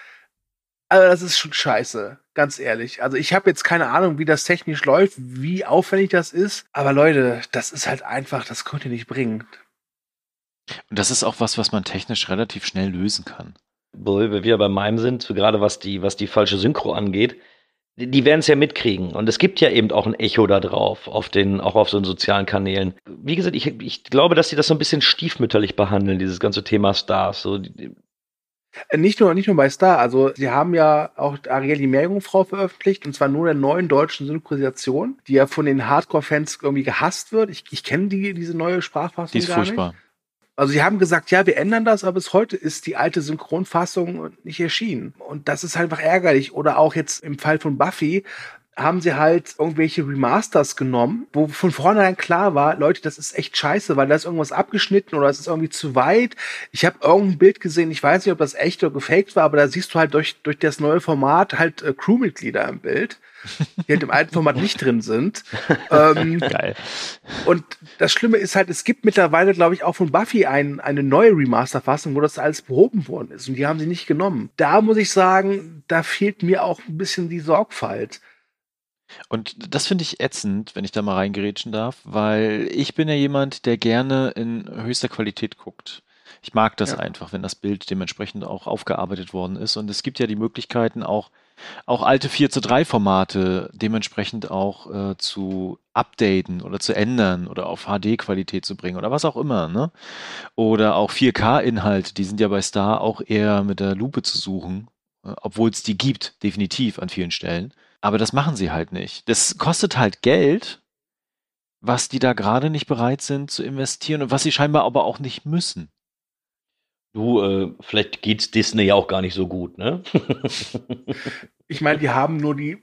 also das ist schon scheiße, ganz ehrlich. Also ich habe jetzt keine Ahnung, wie das technisch läuft, wie aufwendig das ist. Aber Leute, das ist halt einfach, das könnt ihr nicht bringen. Und das ist auch was, was man technisch relativ schnell lösen kann. Wo wir wieder bei meinem sind, so gerade was die, was die falsche Synchro angeht, die, die werden es ja mitkriegen. Und es gibt ja eben auch ein Echo da drauf, auf den, auch auf so den sozialen Kanälen. Wie gesagt, ich, ich glaube, dass sie das so ein bisschen stiefmütterlich behandeln, dieses ganze Thema Stars. So, die, Äh, Nicht nur, nicht nur bei Star, also sie haben ja auch Ariel die Meerjungfrau veröffentlicht und zwar nur der neuen deutschen Synchronisation, die ja von den Hardcore-Fans irgendwie gehasst wird. Ich, ich kenne die, diese neue Sprachfassung Die ist gar furchtbar. nicht. Also sie haben gesagt, ja, wir ändern das, aber bis heute ist die alte Synchronfassung nicht erschienen. Und das ist halt einfach ärgerlich. Oder auch jetzt im Fall von Buffy haben sie halt irgendwelche Remasters genommen, wo von vornherein klar war, Leute, das ist echt scheiße, weil da ist irgendwas abgeschnitten oder es ist irgendwie zu weit. Ich habe irgendein Bild gesehen, ich weiß nicht, ob das echt oder gefaked war, aber da siehst du halt durch, durch das neue Format halt äh, Crewmitglieder im Bild, die halt im alten Format nicht drin sind. ähm, Geil. und das Schlimme ist halt, es gibt mittlerweile, glaube ich, auch von Buffy ein, eine neue Remaster-Fassung, wo das alles behoben worden ist. Und die haben sie nicht genommen. Da muss ich sagen, da fehlt mir auch ein bisschen die Sorgfalt. Und das finde ich ätzend, wenn ich da mal reingerätschen darf, weil ich bin ja jemand, der gerne in höchster Qualität guckt. Ich mag das Ja. einfach, wenn das Bild dementsprechend auch aufgearbeitet worden ist. Und es gibt ja die Möglichkeiten, auch, auch alte 4 zu 3 Formate dementsprechend auch äh, zu updaten oder zu ändern oder auf HD-Qualität zu bringen oder was auch immer. Ne? Oder auch 4K-Inhalte, die sind ja bei Star auch eher mit der Lupe zu suchen, äh, obwohl es die gibt, definitiv an vielen Stellen. Aber das machen sie halt nicht. Das kostet halt Geld, was die da gerade nicht bereit sind zu investieren und was sie scheinbar aber auch nicht müssen. du, äh, vielleicht geht's Disney ja auch gar nicht so gut, ne? Ich meine, die haben nur die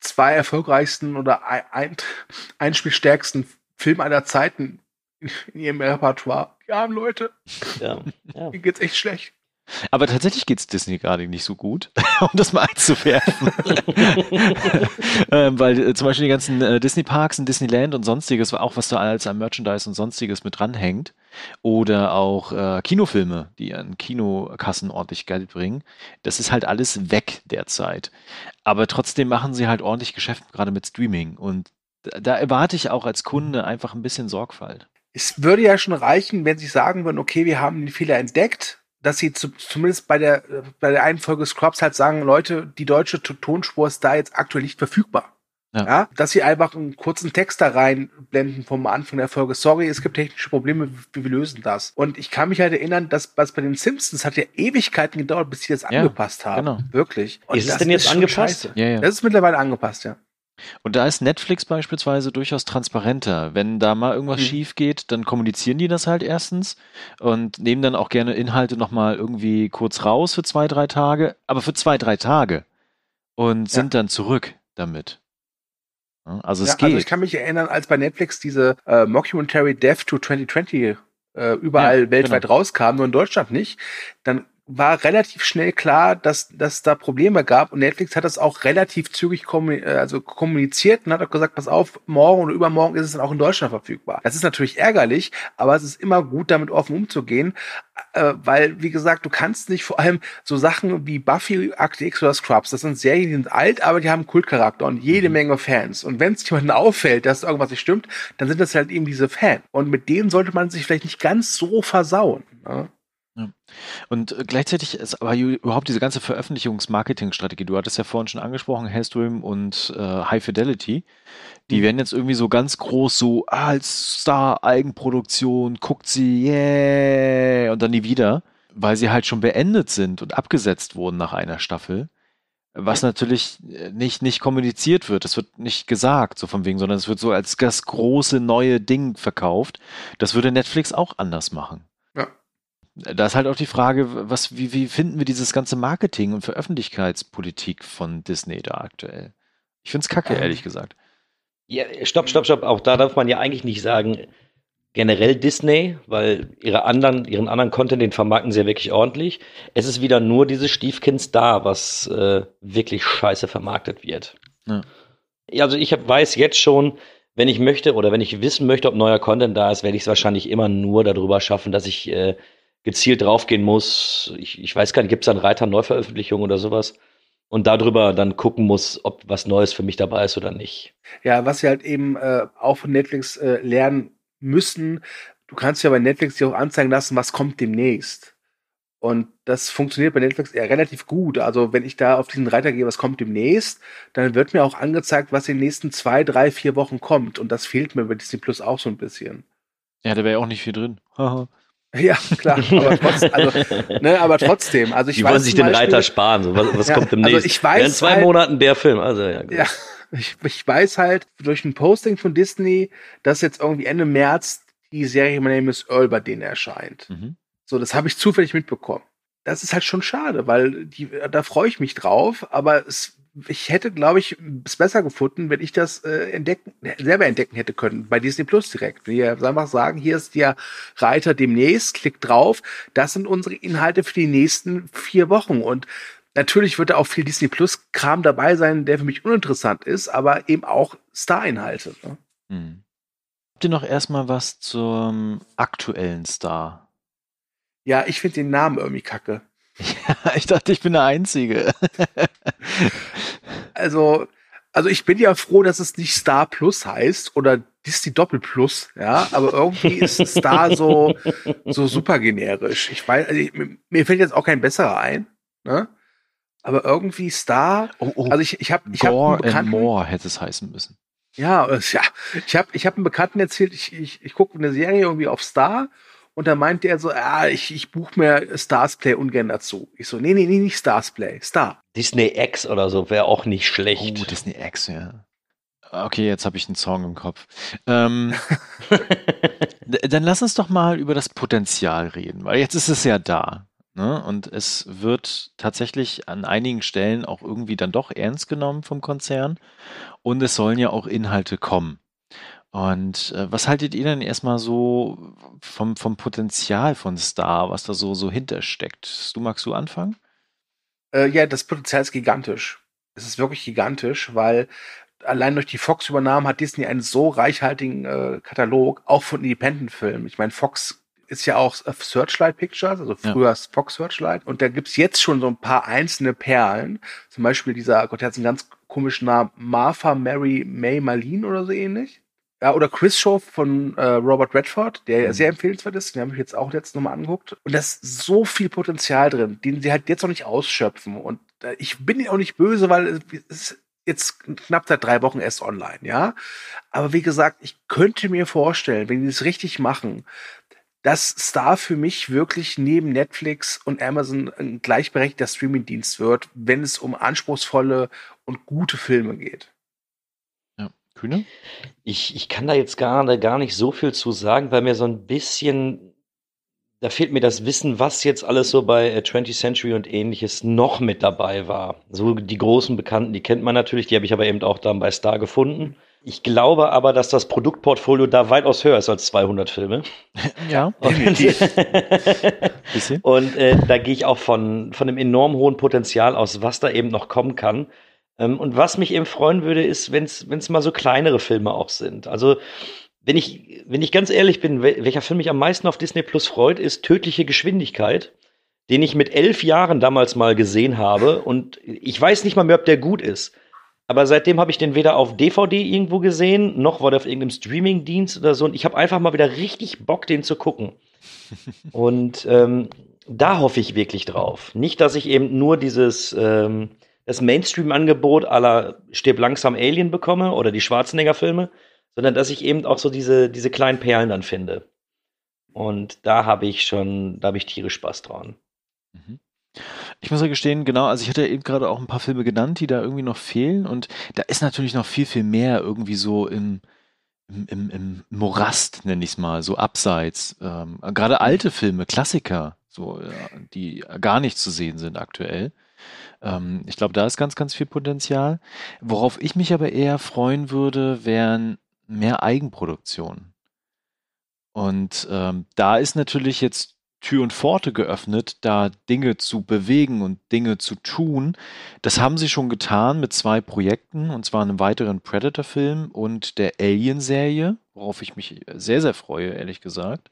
zwei erfolgreichsten oder ein, ein, einspielstärksten Filme aller Zeiten in ihrem Repertoire. Die armen Leute, ja, ja. denen geht's echt schlecht. Aber tatsächlich geht's Disney gerade nicht so gut, um das mal einzuwerfen. ähm, weil äh, zum Beispiel die ganzen äh, Disney-Parks und Disneyland und sonstiges, auch was da als an Merchandise und sonstiges mit dranhängt, oder auch äh, Kinofilme, die an Kinokassen ordentlich Geld bringen, das ist halt alles weg derzeit. Aber trotzdem machen sie halt ordentlich Geschäft, gerade mit Streaming. Und da, da erwarte ich auch als Kunde einfach ein bisschen Sorgfalt. Es würde ja schon reichen, wenn sie sagen würden, okay, wir haben den Fehler entdeckt, dass sie zu, zumindest bei der, bei der einen Folge Scrubs halt sagen, Leute, die deutsche Tonspur ist da jetzt aktuell nicht verfügbar. Ja. Ja. dass sie einfach einen kurzen Text da reinblenden vom Anfang der Folge. Sorry, es gibt technische Probleme, wir, wir lösen das. Und ich kann mich halt erinnern, dass was bei den Simpsons hat ja Ewigkeiten gedauert, bis sie das Ja, angepasst haben. genau. Wirklich. Und Ist es das denn jetzt angepasst? Ja, ja. Das ist mittlerweile angepasst, ja. Und da ist Netflix beispielsweise durchaus transparenter. Wenn da mal irgendwas Mhm. schief geht, dann kommunizieren die das halt erstens und nehmen dann auch gerne Inhalte nochmal irgendwie kurz raus für zwei, drei Tage, aber für zwei, drei Tage und sind dann zurück damit. Also es ja, geht. Also ich kann mich erinnern, als bei Netflix diese äh, Mockumentary Death to 2020 äh, überall Ja, weltweit genau. rauskam, nur in Deutschland nicht, dann war relativ schnell klar, dass dass da Probleme gab und Netflix hat das auch relativ zügig kommu- äh, also kommuniziert und hat auch gesagt, pass auf, morgen oder übermorgen ist es dann auch in Deutschland verfügbar. Das ist natürlich ärgerlich, aber es ist immer gut, damit offen umzugehen, äh, weil, wie gesagt, du kannst nicht vor allem so Sachen wie Buffy, Akte X oder Scrubs, das sind Serien, die sind alt, aber die haben Kultcharakter und jede Menge Fans. Und wenn es jemandem auffällt, dass irgendwas nicht stimmt, dann sind das halt eben diese Fans. Und mit denen sollte man sich vielleicht nicht ganz so versauen. Ne? Und äh, gleichzeitig ist aber überhaupt diese ganze Veröffentlichungs-Marketing-Strategie, du hattest ja vorhin schon angesprochen, Hellstream und äh, High Fidelity, die Mhm. werden jetzt irgendwie so ganz groß so ah, als Star-Eigenproduktion, guckt sie, yeah, und dann nie wieder, weil sie halt schon beendet sind und abgesetzt wurden nach einer Staffel. Was natürlich äh, nicht, nicht kommuniziert wird, es wird nicht gesagt, so von wegen, sondern es wird so als das große neue Ding verkauft. Das würde Netflix auch anders machen. Da ist halt auch die Frage, was, wie, wie finden wir dieses ganze Marketing und Veröffentlichkeitspolitik von Disney da aktuell? Ich finde es kacke, Ähm. ehrlich gesagt. Ja, stopp, stopp, stopp. Auch da darf man ja eigentlich nicht sagen, generell Disney, weil ihre anderen, ihren anderen Content, den vermarkten sie ja wirklich ordentlich. Es ist wieder nur dieses Stiefkind Star, was äh, wirklich scheiße vermarktet wird. Ja. Ja, Also ich hab, weiß jetzt schon, wenn ich möchte oder wenn ich wissen möchte, ob neuer Content da ist, werde ich es wahrscheinlich immer nur darüber schaffen, dass ich äh, gezielt draufgehen muss. Ich, ich weiß gar nicht, gibt es da einen Reiter Neuveröffentlichung oder sowas? Und darüber dann gucken muss, ob was Neues für mich dabei ist oder nicht. Ja, was sie halt eben äh, auch von Netflix äh, lernen müssen, du kannst ja bei Netflix dir auch anzeigen lassen, was kommt demnächst. Und das funktioniert bei Netflix eher relativ gut. Also wenn ich da auf diesen Reiter gehe, was kommt demnächst, dann wird mir auch angezeigt, was in den nächsten zwei, drei, vier Wochen kommt. Und das fehlt mir bei Disney Plus auch so ein bisschen. Ja, da wäre ja auch nicht viel drin. Ja, klar, aber, trotz, also, ne, aber trotzdem. Also ich Die weiß wollen sich den Beispiel- Reiter sparen. So, was, was Ja, kommt also demnächst? ich weiß Ja, in zwei halt- Monaten der Film. Also ja, gut. Ja, ich, ich weiß halt durch ein Posting von Disney, dass jetzt irgendwie Ende März die Serie My Name is Earl bei denen erscheint. Mhm. So, das habe ich zufällig mitbekommen. Das ist halt schon schade, weil die, da freue ich mich drauf, aber es, ich hätte, glaube ich, es besser gefunden, wenn ich das äh, entdecken, selber entdecken hätte können, bei Disney Plus direkt. Wenn wir einfach sagen, hier ist der Reiter demnächst, klick drauf, das sind unsere Inhalte für die nächsten vier Wochen. Und natürlich wird da auch viel Disney Plus Kram dabei sein, der für mich uninteressant ist, aber eben auch Star-Inhalte. Ne? Hm. Habt ihr noch erstmal was zum aktuellen Star? Ja, ich finde den Namen irgendwie kacke. ich dachte, ich bin der Einzige. Also, also ich bin ja froh, dass es nicht Star Plus heißt oder Disney Doppel Plus, ja, aber irgendwie ist Star so, so super generisch. Ich weiß, also ich, mir fällt jetzt auch kein besserer ein, ne? Aber irgendwie Star, Oh, oh. also ich, ich habe ich hab Gore and Bekannten, More hätte es heißen müssen. ja, äh, ja, ich habe ich hab einen Bekannten erzählt, ich, ich, ich gucke eine Serie irgendwie auf Star und da meinte er so, ah, ich, ich buche mir Stars Play ungern dazu. Ich so, nee, nee, nee, nicht Stars Play, Star. Disney X oder so wäre auch nicht schlecht. Oh, Disney X, ja. Okay, jetzt habe ich einen Song im Kopf. Ähm, dann lass uns doch mal über das Potenzial reden, weil jetzt ist es ja da. Ne? Und es wird tatsächlich an einigen Stellen auch irgendwie dann doch ernst genommen vom Konzern. Und es sollen ja auch Inhalte kommen. Und äh, was haltet ihr denn erstmal so vom, vom Potenzial von Star, was da so, so hintersteckt? Du magst du anfangen? Äh, ja, das Potenzial ist gigantisch. Es ist wirklich gigantisch, weil allein durch die Fox-Übernahme hat Disney einen so reichhaltigen äh, Katalog, auch von Independent-Filmen. Ich meine, Fox ist ja auch äh, Searchlight Pictures, also Ja. früher ist Fox Searchlight. Und da gibt's jetzt schon so ein paar einzelne Perlen. Zum Beispiel dieser, Gott, der hat einen ganz komischen Namen, Martha Mary May Marlene oder so ähnlich. Ja, oder Quiz Show von äh, Robert Redford, der Mhm. sehr empfehlenswert ist. Den habe ich jetzt auch letztens nochmal angeguckt. Und da ist so viel Potenzial drin, den sie halt jetzt noch nicht ausschöpfen. Und äh, ich bin auch nicht böse, weil es ist jetzt knapp seit drei Wochen erst online, ja. Aber wie gesagt, ich könnte mir vorstellen, wenn die es richtig machen, dass Star für mich wirklich neben Netflix und Amazon ein gleichberechtigter Streamingdienst wird, wenn es um anspruchsvolle und gute Filme geht. Kühne? Ich, ich kann da jetzt gar, gar nicht so viel zu sagen, weil mir so ein bisschen, da fehlt mir das Wissen, was jetzt alles so bei äh, 20th Century und ähnliches noch mit dabei war. So die großen Bekannten, die kennt man natürlich, die habe ich aber eben auch dann bei Star gefunden. Ich glaube aber, dass das Produktportfolio da weitaus höher ist als 200 Filme. Ja, Und, bisschen. und äh, da gehe ich auch von, von einem enorm hohen Potenzial aus, was da eben noch kommen kann. Ähm, und was mich eben freuen würde, ist, wenn es mal so kleinere Filme auch sind. Also, wenn ich, wenn ich ganz ehrlich bin, wel- welcher Film mich am meisten auf Disney Plus freut, ist Tödliche Geschwindigkeit, den ich mit elf Jahren damals mal gesehen habe. Und ich weiß nicht mal mehr, ob der gut ist. Aber seitdem habe ich den weder auf DVD irgendwo gesehen, noch war der auf irgendeinem Streamingdienst oder so. Und ich habe einfach mal wieder richtig Bock, den zu gucken. Und ähm, da hoffe ich wirklich drauf. Nicht, dass ich eben nur dieses ähm, das Mainstream-Angebot aller Stirb langsam Alien bekomme oder die Schwarzenegger-Filme, sondern dass ich eben auch so diese, diese kleinen Perlen dann finde. Und da habe ich schon, da habe ich tierisch Spaß dran. Mhm. Ich muss ja gestehen, genau, also ich hatte ja eben gerade auch ein paar Filme genannt, die da irgendwie noch fehlen und da ist natürlich noch viel, viel mehr irgendwie so im, im, im, im Morast, nenne ich es mal, so abseits. Ähm, gerade alte Filme, Klassiker, so, ja, die gar nicht zu sehen sind aktuell. Ähm, ich glaube, da ist ganz, ganz viel Potenzial. Worauf ich mich aber eher freuen würde, wären mehr Eigenproduktionen. Und ähm, da ist natürlich jetzt Tür und Pforte geöffnet, da Dinge zu bewegen und Dinge zu tun. Das haben sie schon getan mit zwei Projekten, und zwar einem weiteren Predator-Film und der Alien-Serie, worauf ich mich sehr, sehr freue, ehrlich gesagt.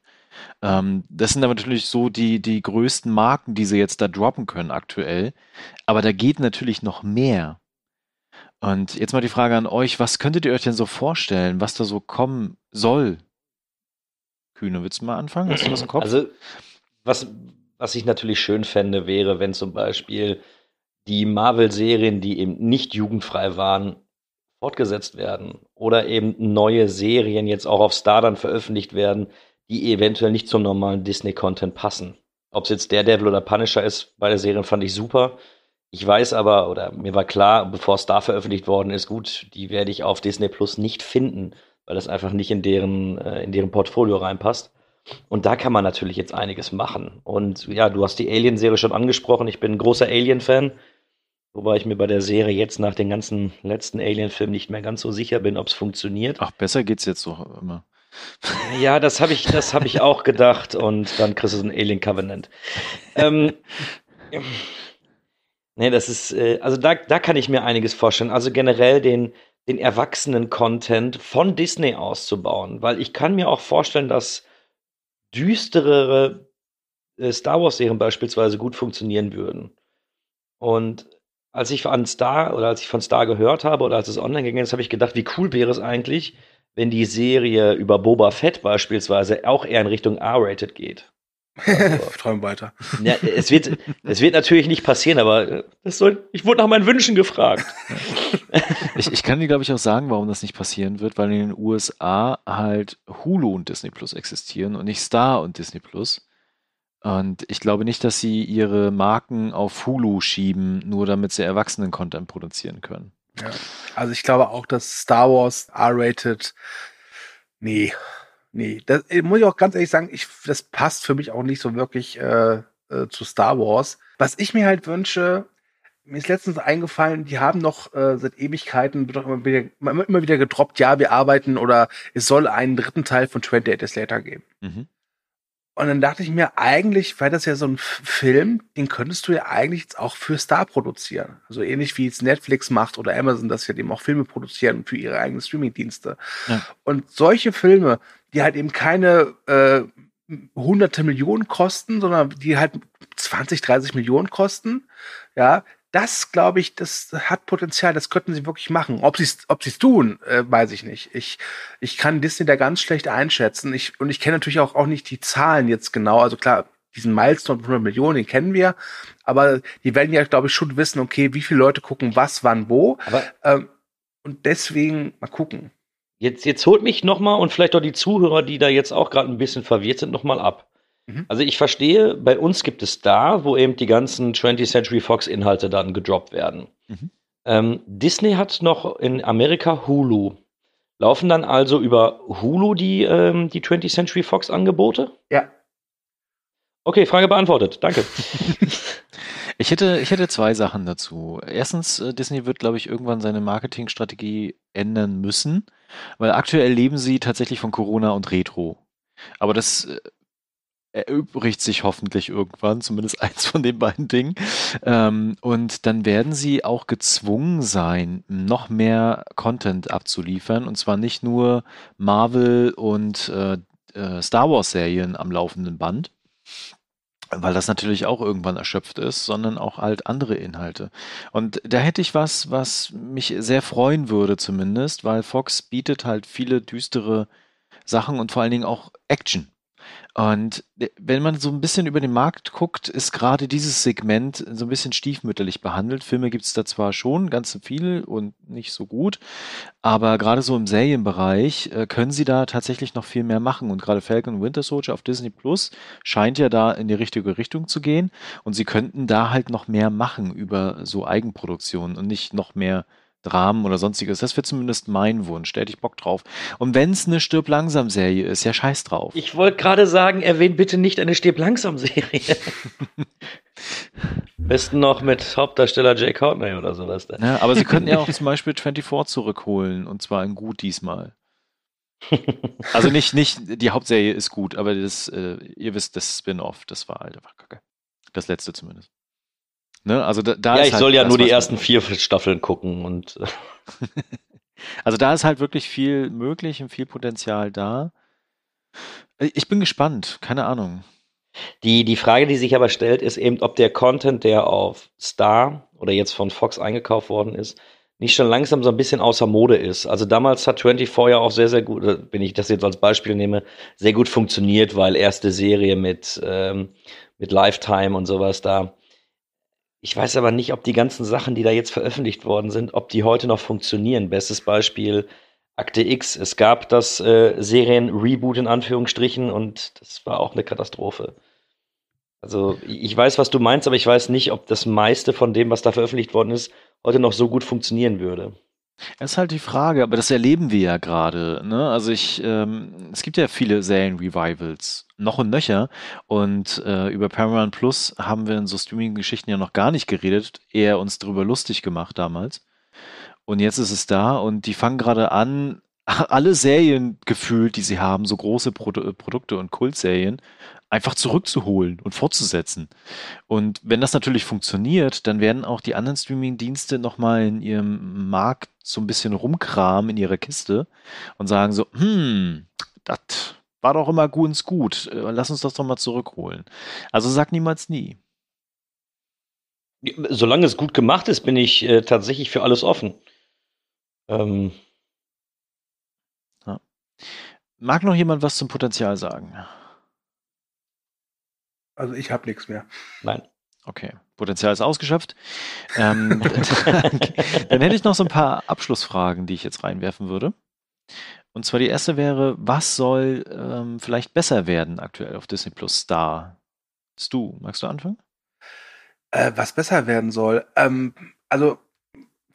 Ähm, das sind aber natürlich so die, die größten Marken, die sie jetzt da droppen können aktuell. Aber da geht natürlich noch mehr. Und jetzt mal die Frage an euch, was könntet ihr euch denn so vorstellen, was da so kommen soll? Kühne, willst du mal anfangen? Hast du das im Kopf? Also, was, was ich natürlich schön fände, wäre, wenn zum Beispiel die Marvel-Serien, die eben nicht jugendfrei waren, fortgesetzt werden. Oder eben neue Serien jetzt auch auf Star dann veröffentlicht werden, die eventuell nicht zum normalen Disney-Content passen. Ob es jetzt Daredevil oder Punisher ist, beide Serien fand ich super. Ich weiß aber, oder mir war klar, bevor Star veröffentlicht worden ist, gut, die werde ich auf Disney Plus nicht finden, weil das einfach nicht in deren, äh, in deren Portfolio reinpasst. Und da kann man natürlich jetzt einiges machen. Und ja, du hast die Alien-Serie schon angesprochen. Ich bin ein großer Alien-Fan. Wobei ich mir bei der Serie jetzt nach den ganzen letzten Alien-Filmen nicht mehr ganz so sicher bin, ob es funktioniert. Ach, besser geht's jetzt doch immer. Ja, das habe ich, das habe ich auch gedacht und dann kriegst du so ein Alien Covenant. ähm, nee, das ist, äh, also da, da kann ich mir einiges vorstellen. Also generell den, den Erwachsenen-Content von Disney auszubauen, weil ich kann mir auch vorstellen, dass düsterere äh, Star Wars-Serien beispielsweise gut funktionieren würden. Und als ich an Star oder als ich von Star gehört habe oder als es online gegangen ist, habe ich gedacht, wie cool wäre es eigentlich, wenn die Serie über Boba Fett beispielsweise auch eher in Richtung R-rated geht. Also, Träum weiter. Ja, es, wird, es wird natürlich nicht passieren, aber das soll, ich wurde nach meinen Wünschen gefragt. Ich, ich kann dir, glaube ich, auch sagen, warum das nicht passieren wird, weil in den USA halt Hulu und Disney Plus existieren und nicht Star und Disney Plus. Und ich glaube nicht, dass sie ihre Marken auf Hulu schieben, nur damit sie Erwachsenen-Content produzieren können. Ja. Also ich glaube auch, dass Star Wars R-rated, nee, nee, das muss ich auch ganz ehrlich sagen, ich, das passt für mich auch nicht so wirklich äh, äh, zu Star Wars. Was ich mir halt wünsche, mir ist letztens eingefallen, die haben noch äh, seit Ewigkeiten immer wieder, immer wieder gedroppt, ja, wir arbeiten oder es soll einen dritten Teil von 28 Days Later geben. Mhm. Und dann dachte ich mir, eigentlich wäre das ja so ein Film, den könntest du ja eigentlich jetzt auch für Star produzieren. Also ähnlich wie es Netflix macht oder Amazon, dass sie halt eben auch Filme produzieren für ihre eigenen Streamingdienste. Ja. Und solche Filme, die halt eben keine äh, hunderte Millionen kosten, sondern die halt 20, 30 Millionen kosten, ja, das glaube ich, das hat Potenzial, das könnten sie wirklich machen. Ob sie es ob sie's tun, äh, weiß ich nicht. Ich, ich kann Disney da ganz schlecht einschätzen. Ich, und ich kenne natürlich auch, auch nicht die Zahlen jetzt genau. Also klar, diesen Milestone von 100 Millionen, den kennen wir. Aber die werden ja, glaube ich, schon wissen, okay, wie viele Leute gucken was, wann, wo. Aber ähm, und deswegen mal gucken. Jetzt, jetzt holt mich noch mal und vielleicht auch die Zuhörer, die da jetzt auch gerade ein bisschen verwirrt sind, noch mal ab. Mhm. Also ich verstehe, bei uns gibt es da, wo eben die ganzen 20th Century Fox Inhalte dann gedroppt werden. Mhm. Ähm, Disney hat noch in Amerika Hulu. Laufen dann also über Hulu die, ähm, die 20th Century Fox Angebote? Ja. Okay, Frage beantwortet. Danke. ich, hätte, ich hätte zwei Sachen dazu. Erstens, äh, Disney wird, glaube ich, irgendwann seine Marketingstrategie ändern müssen, weil aktuell leben sie tatsächlich von Corona und Retro. Aber das äh, erübrigt sich hoffentlich irgendwann, zumindest eins von den beiden Dingen. Ähm, und dann werden sie auch gezwungen sein, noch mehr Content abzuliefern. Und zwar nicht nur Marvel und äh, äh, Star Wars-Serien am laufenden Band, weil das natürlich auch irgendwann erschöpft ist, sondern auch halt andere Inhalte. Und da hätte ich was, was mich sehr freuen würde zumindest, weil Fox bietet halt viele düstere Sachen und vor allen Dingen auch Action. Und äh, wenn man so ein bisschen über den Markt guckt, ist gerade dieses Segment so ein bisschen stiefmütterlich behandelt. Filme gibt es da zwar schon ganz viel und nicht so gut, aber gerade so im Serienbereich äh, können sie da tatsächlich noch viel mehr machen. Und gerade Falcon Winter Soldier auf Disney Plus scheint ja da in die richtige Richtung zu gehen. Und sie könnten da halt noch mehr machen über so Eigenproduktionen und nicht noch mehr Dramen oder sonstiges. Das wäre zumindest mein Wunsch. Da hätte ich Bock drauf. Und wenn es eine Stirb langsam Serie ist, ja scheiß drauf. Ich wollte gerade sagen, erwähnt bitte nicht eine Stirb langsam Serie. Besten noch mit Hauptdarsteller Jay Courtney oder sowas. Ja, aber sie könnten ja auch zum Beispiel 24 zurückholen und zwar in gut diesmal. also nicht, nicht, die Hauptserie ist gut, aber das, äh, ihr wisst, das Spin-off, das war halt einfach kacke. Das letzte zumindest. Ne? Also da, da ja, ich halt soll ja nur die ersten vier Staffeln gucken und äh, Also da ist halt wirklich viel möglich und viel Potenzial da. Ich bin gespannt, keine Ahnung. Die, die Frage, die sich aber stellt, ist eben, ob der Content, der auf Star oder jetzt von Fox eingekauft worden ist, nicht schon langsam so ein bisschen außer Mode ist. Also damals hat 24 ja auch sehr, sehr gut, äh, wenn ich das jetzt als Beispiel nehme, sehr gut funktioniert, weil erste Serie mit, ähm, mit Lifetime und sowas da. Ich weiß aber nicht, ob die ganzen Sachen, die da jetzt veröffentlicht worden sind, ob die heute noch funktionieren. Bestes Beispiel Akte X. Es gab das äh, Serien-Reboot in Anführungsstrichen und das war auch eine Katastrophe. Also ich ich weiß, was du meinst, aber ich weiß nicht, ob das meiste von dem, was da veröffentlicht worden ist, heute noch so gut funktionieren würde. Das ist halt die Frage, aber das erleben wir ja gerade. Ne? Also ich, ähm, es gibt ja viele Serien-Revivals, noch und nöcher. Und äh, über Paramount Plus haben wir in so Streaming-Geschichten ja noch gar nicht geredet, eher uns darüber lustig gemacht damals. Und jetzt ist es da und die fangen gerade an, alle Serien gefühlt, die sie haben, so große Produ Produkte und Kultserien, einfach zurückzuholen und fortzusetzen. Und wenn das natürlich funktioniert, dann werden auch die anderen Streaming-Dienste nochmal in ihrem Markt so ein bisschen rumkramen in ihrer Kiste und sagen so, hm, das war doch immer gut gut, äh, lass uns das doch mal zurückholen. Also sag niemals nie. Solange es gut gemacht ist, bin ich äh, tatsächlich für alles offen. Ähm, Mag noch jemand was zum Potenzial sagen? Also ich habe nichts mehr. nein. Okay, Potenzial ist ausgeschöpft. Ähm, dann hätte ich noch so ein paar Abschlussfragen, die ich jetzt reinwerfen würde. Und zwar die erste wäre, was soll ähm, vielleicht besser werden aktuell auf Disney Plus Star? Stu, magst du anfangen? Äh, was besser werden soll. Ähm, also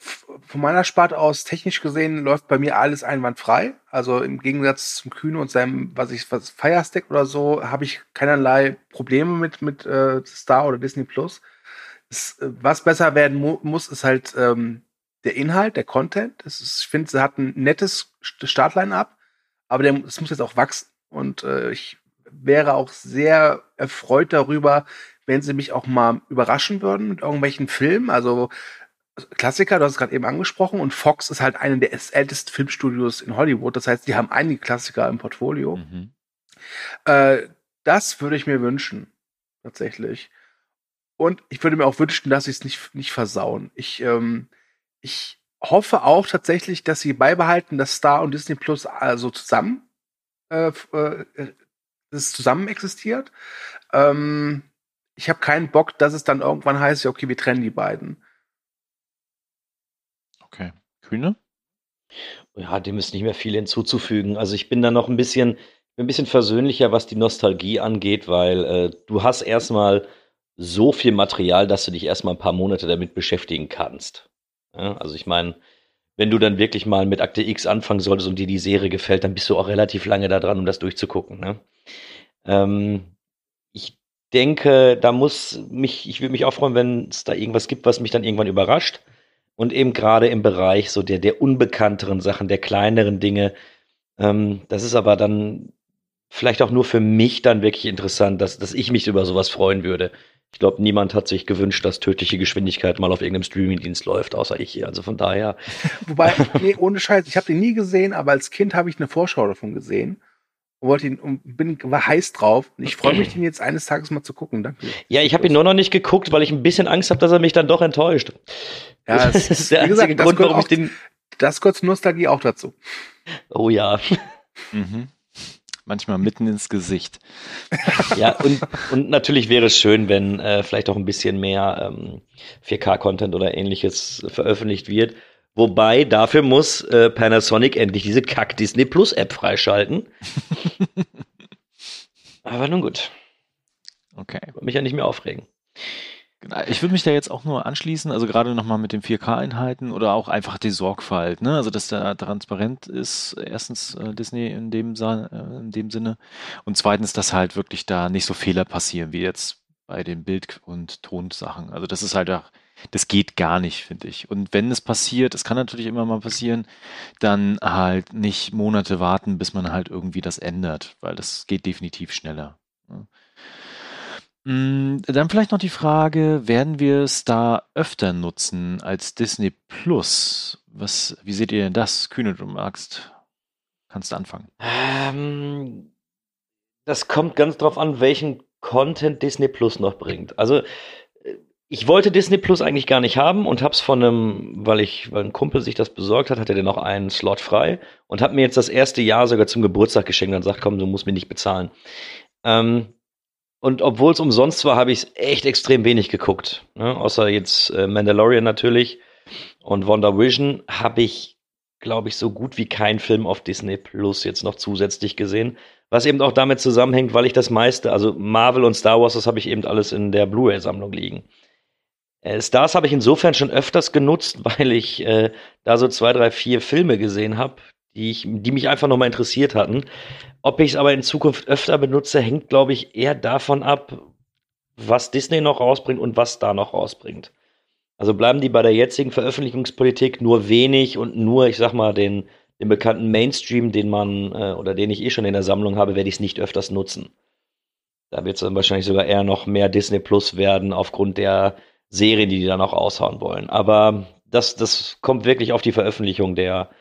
von meiner Sparte aus technisch gesehen läuft bei mir alles einwandfrei. Also im Gegensatz zum Kühne und seinem, was ich, was Firestick oder so, habe ich keinerlei Probleme mit mit äh, Star oder Disney Plus. Es, äh, was besser werden mu muss, ist halt ähm, der Inhalt, der Content. Ist, ich finde, sie hat ein nettes St- Startline-up, aber es muss jetzt auch wachsen. Und äh, ich wäre auch sehr erfreut darüber, wenn sie mich auch mal überraschen würden mit irgendwelchen Filmen. Also Klassiker, du hast es gerade eben angesprochen, und Fox ist halt einer der ältesten Filmstudios in Hollywood. Das heißt, die haben einige Klassiker im Portfolio. Mhm. Äh, das würde ich mir wünschen, tatsächlich. Und ich würde mir auch wünschen, dass sie es nicht, nicht versauen. Ich, ähm, ich hoffe auch tatsächlich, dass sie beibehalten, dass Star und Disney Plus also zusammen, äh, äh, es zusammen existiert. Ähm, ich habe keinen Bock, dass es dann irgendwann heißt, ja, okay, wir trennen die beiden. Okay. Kühne? Ja, dem ist nicht mehr viel hinzuzufügen. Also ich bin da noch ein bisschen, ein bisschen versöhnlicher, was die Nostalgie angeht, weil äh, du hast erstmal so viel Material, dass du dich erstmal ein paar Monate damit beschäftigen kannst. Ja, also ich meine, wenn du dann wirklich mal mit Akte X anfangen solltest und dir die Serie gefällt, dann bist du auch relativ lange da dran, um das durchzugucken. Ne? Ähm, ich denke, da muss mich, ich würde mich auch freuen, wenn es da irgendwas gibt, was mich dann irgendwann überrascht. Und eben gerade im Bereich so der, der unbekannteren Sachen, der kleineren Dinge. Ähm, das ist aber dann vielleicht auch nur für mich dann wirklich interessant, dass, dass ich mich über sowas freuen würde. Ich glaube, niemand hat sich gewünscht, dass tödliche Geschwindigkeit mal auf irgendeinem Streamingdienst läuft, außer ich hier. Also von daher, Wobei, nee, ohne Scheiß, ich habe den nie gesehen, aber als Kind habe ich eine Vorschau davon gesehen. Und wollte ihn und bin war heiß drauf. Und ich freue mich, den jetzt eines Tages mal zu gucken. Danke. ja, ich habe ihn nur noch nicht geguckt, weil ich ein bisschen Angst habe, dass er mich dann doch enttäuscht. Ja, das ist der wie gesagt, einzige das Grund, warum ich auch- den. Das kurz Nostalgie auch dazu. Oh ja. Mhm. Manchmal mitten ins Gesicht. Ja, und, und natürlich wäre es schön, wenn äh, vielleicht auch ein bisschen mehr ähm, 4K-Content oder ähnliches veröffentlicht wird. Wobei, dafür muss äh, Panasonic endlich diese Kack Disney Plus App freischalten. Aber nun gut. Okay. Ich mich ja nicht mehr aufregen. Genau. Ich würde mich da jetzt auch nur anschließen, also gerade nochmal mit den 4K-Einheiten oder auch einfach die Sorgfalt, ne? Also dass da transparent ist, erstens äh, Disney in dem, äh, in dem Sinne und zweitens, dass halt wirklich da nicht so Fehler passieren wie jetzt bei den Bild- und Tonsachen. Also das ist halt auch, das geht gar nicht, finde ich. Und wenn es passiert, es kann natürlich immer mal passieren, dann halt nicht Monate warten, bis man halt irgendwie das ändert, weil das geht definitiv schneller. Ne? Mm, Dann vielleicht noch die Frage, werden wir da öfter nutzen als Disney Plus? Was, wie seht ihr denn das? Kühne, du magst, kannst du anfangen. Ähm, das kommt ganz drauf an, welchen Content Disney Plus noch bringt. Also ich wollte Disney Plus eigentlich gar nicht haben und hab's von einem, weil ich, weil ein Kumpel sich das besorgt hat, hatte der noch einen Slot frei und hat mir jetzt das erste Jahr sogar zum Geburtstag geschenkt und sagt, komm, du musst mir nicht bezahlen. Ähm, und obwohl es umsonst war, habe ich es echt extrem wenig geguckt. Ne? Außer jetzt äh, Mandalorian natürlich und Wonder Vision habe ich, glaube ich, so gut wie keinen Film auf Disney Plus jetzt noch zusätzlich gesehen. Was eben auch damit zusammenhängt, weil ich das meiste, also Marvel und Star Wars, das habe ich eben alles in der Blu-ray-Sammlung liegen. Äh, Stars habe ich insofern schon öfters genutzt, weil ich äh, da so zwei, drei, vier Filme gesehen habe, die, die mich einfach nochmal interessiert hatten. Ob ich es aber in Zukunft öfter benutze, hängt, glaube ich, eher davon ab, was Disney noch rausbringt und was da noch rausbringt. Also bleiben die bei der jetzigen Veröffentlichungspolitik nur wenig und nur, ich sag mal, den, den bekannten Mainstream, den man äh, oder den ich eh schon in der Sammlung habe, werde ich es nicht öfters nutzen. Da wird es dann wahrscheinlich sogar eher noch mehr Disney Plus werden, aufgrund der Serien, die die dann auch aushauen wollen. Aber das, das kommt wirklich auf die Veröffentlichung der,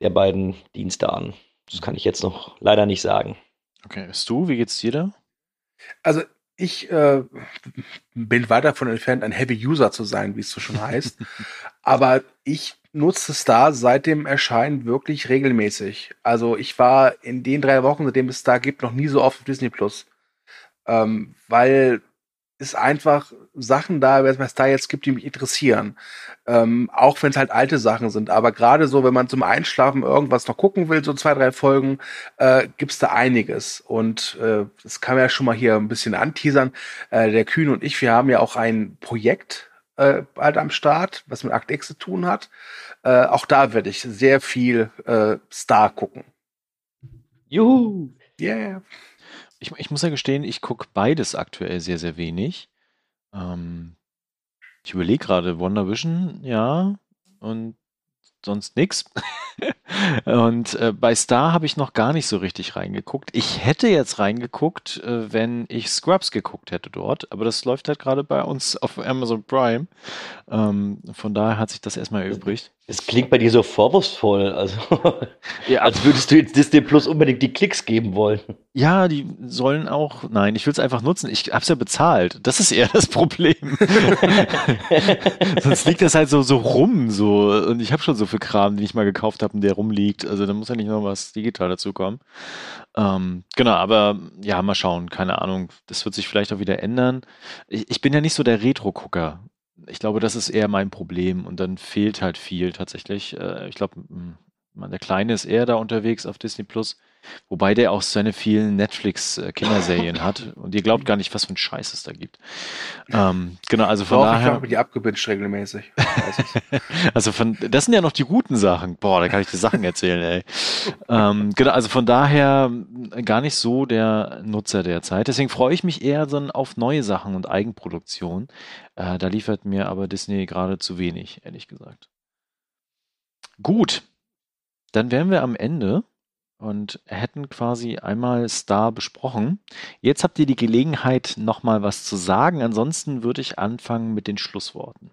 der beiden Dienste an. Das kann ich jetzt noch leider nicht sagen. Okay, Stu, wie geht's dir da? Also ich äh, bin weit davon entfernt, ein Heavy User zu sein, wie es so schon heißt. Aber ich nutze Star seit dem Erscheinen wirklich regelmäßig. Also ich war in den drei Wochen, seitdem es Star gibt, noch nie so oft auf Disney Plus. Ähm, weil es einfach Sachen da, bei Star jetzt gibt, die mich interessieren. Ähm, auch wenn es halt alte Sachen sind. Aber gerade so, wenn man zum Einschlafen irgendwas noch gucken will, so zwei, drei Folgen, äh, gibt's da einiges. Und äh, das kann man ja schon mal hier ein bisschen anteasern. Äh, der Kühn und ich, wir haben ja auch ein Projekt äh, bald am Start, was mit Akt X zu tun hat. Äh, auch da werde ich sehr viel äh, Star gucken. Juhu! Yeah. Ich, ich muss ja gestehen, ich gucke beides aktuell sehr, sehr wenig. Ähm, ich überlege gerade, Wonder Vision, ja, und sonst nix. und äh, bei Star habe ich noch gar nicht so richtig reingeguckt. Ich hätte jetzt reingeguckt, äh, wenn ich Scrubs geguckt hätte dort, aber das läuft halt gerade bei uns auf Amazon Prime. Ähm, von daher hat sich das erstmal erübrigt. Es klingt bei dir so vorwurfsvoll, also Ja, als würdest du jetzt Disney Plus unbedingt die Klicks geben wollen. Ja, die sollen auch. Nein, ich will es einfach nutzen. Ich hab's ja bezahlt. Das ist eher das Problem. Sonst liegt das halt so, so rum, so. Und ich habe schon so viel Kram, den ich mal gekauft habe und der rumliegt. Also da muss ja nicht noch was digital dazukommen. Ähm, genau, aber ja, mal schauen. Keine Ahnung. Das wird sich vielleicht auch wieder ändern. Ich, ich bin ja nicht so der Retro-Gucker. Ich glaube, das ist eher mein Problem. Und dann fehlt halt viel tatsächlich. Äh, ich glaube, der Kleine ist eher da unterwegs auf Disney Plus. Wobei der auch seine vielen Netflix-Kinderserien hat. Und ihr glaubt gar nicht, was für ein Scheiß es da gibt. Ähm, genau, also von Doch, ich daher. habe die abgebinged regelmäßig. Ich. Also von, das sind ja noch die guten Sachen. Boah, da kann ich dir Sachen erzählen, ey. ähm, genau, also von daher gar nicht so der Nutzer der Zeit. Deswegen freue ich mich eher so auf neue Sachen und Eigenproduktion. Äh, da liefert mir aber Disney gerade zu wenig, ehrlich gesagt. Gut, dann wären wir am Ende und hätten quasi einmal Star besprochen. Jetzt habt ihr die Gelegenheit, nochmal was zu sagen. Ansonsten würde ich anfangen mit den Schlussworten.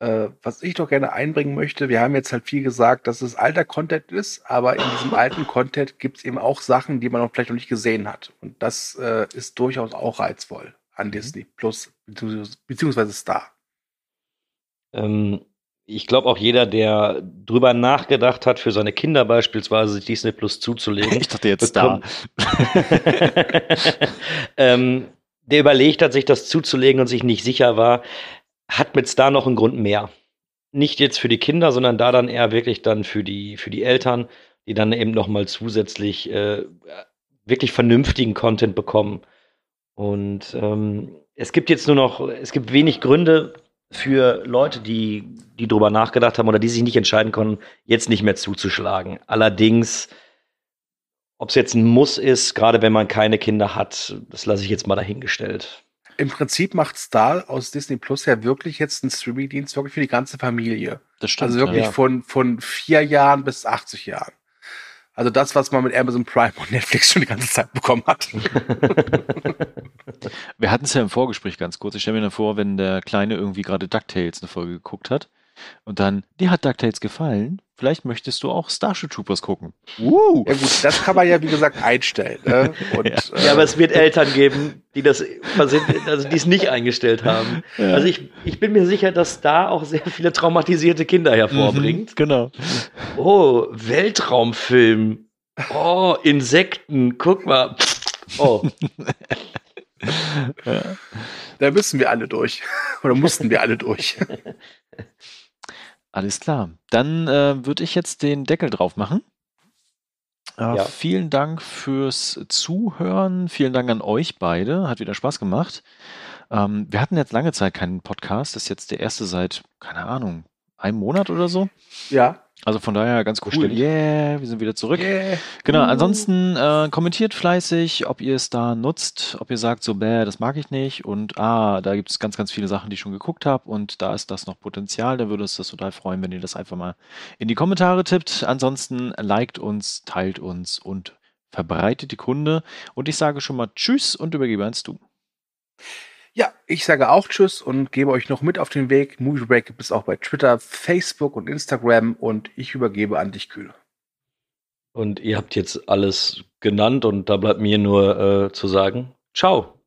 äh, was ich doch gerne einbringen möchte, wir haben jetzt halt viel gesagt, dass es alter Content ist, aber in diesem alten Content gibt es eben auch Sachen, die man noch vielleicht noch nicht gesehen hat. Und das äh, ist durchaus auch reizvoll an Disney Plus beziehungsweise- beziehungsweise Star. Ähm, ich glaube auch jeder, der drüber nachgedacht hat, für seine Kinder beispielsweise sich Disney Plus zuzulegen. Ich dachte jetzt da. ähm, der überlegt hat, sich das zuzulegen und sich nicht sicher war, hat mit Star noch einen Grund mehr. Nicht jetzt für die Kinder, sondern da dann eher wirklich dann für die, für die Eltern, die dann eben noch mal zusätzlich äh, wirklich vernünftigen Content bekommen. Und ähm, es gibt jetzt nur noch, es gibt wenig Gründe, für Leute, die, die drüber nachgedacht haben oder die sich nicht entscheiden konnten, jetzt nicht mehr zuzuschlagen. Allerdings, ob es jetzt ein Muss ist, gerade wenn man keine Kinder hat, das lasse ich jetzt mal dahingestellt. Im Prinzip macht Star aus Disney Plus ja wirklich jetzt einen Streaming-Dienst wirklich für die ganze Familie. Das stimmt. Also wirklich ja. von, von vier Jahren bis 80 Jahren. Also das, was man mit Amazon Prime und Netflix schon die ganze Zeit bekommen hat. Wir hatten es ja im Vorgespräch ganz kurz. Ich stelle mir vor, wenn der Kleine irgendwie gerade DuckTales eine Folge geguckt hat und dann, dir hat DuckTales gefallen, vielleicht möchtest du auch Starship Troopers gucken. Uh. Ja gut, das kann man ja wie gesagt einstellen. Ne? Und, Ja. Ja, aber es wird Eltern geben, die das also die es nicht eingestellt haben. Ja. Also ich, ich bin mir sicher, dass da auch sehr viele traumatisierte Kinder hervorbringt. Mhm, genau. Oh, Weltraumfilm. Oh, Insekten. Guck mal. Oh, da müssen wir alle durch. Oder mussten wir alle durch. Alles klar. Dann äh, würde ich jetzt den Deckel drauf machen. Äh, Ja. Vielen Dank fürs Zuhören. Vielen Dank an euch beide. Hat wieder Spaß gemacht. Ähm, wir hatten jetzt lange Zeit keinen Podcast. Das ist jetzt der erste seit, keine Ahnung, einem Monat oder so. Ja. Also von daher ganz cool. Bestimmt. Yeah, wir sind wieder zurück. Yeah. Genau, ansonsten äh, kommentiert fleißig, ob ihr es da nutzt, ob ihr sagt so, bäh, das mag ich nicht und ah, da gibt es ganz, ganz viele Sachen, die ich schon geguckt habe und da ist das noch Potenzial, da würde es das total freuen, wenn ihr das einfach mal in die Kommentare tippt. Ansonsten liked uns, teilt uns und verbreitet die Kunde und ich sage schon mal Tschüss und übergebe ans Du. Ja, ich sage auch Tschüss und gebe euch noch mit auf den Weg. Movie Break gibt es auch bei Twitter, Facebook und Instagram und ich übergebe an dich, Kühl. und ihr habt jetzt alles genannt und da bleibt mir nur äh, zu sagen, ciao.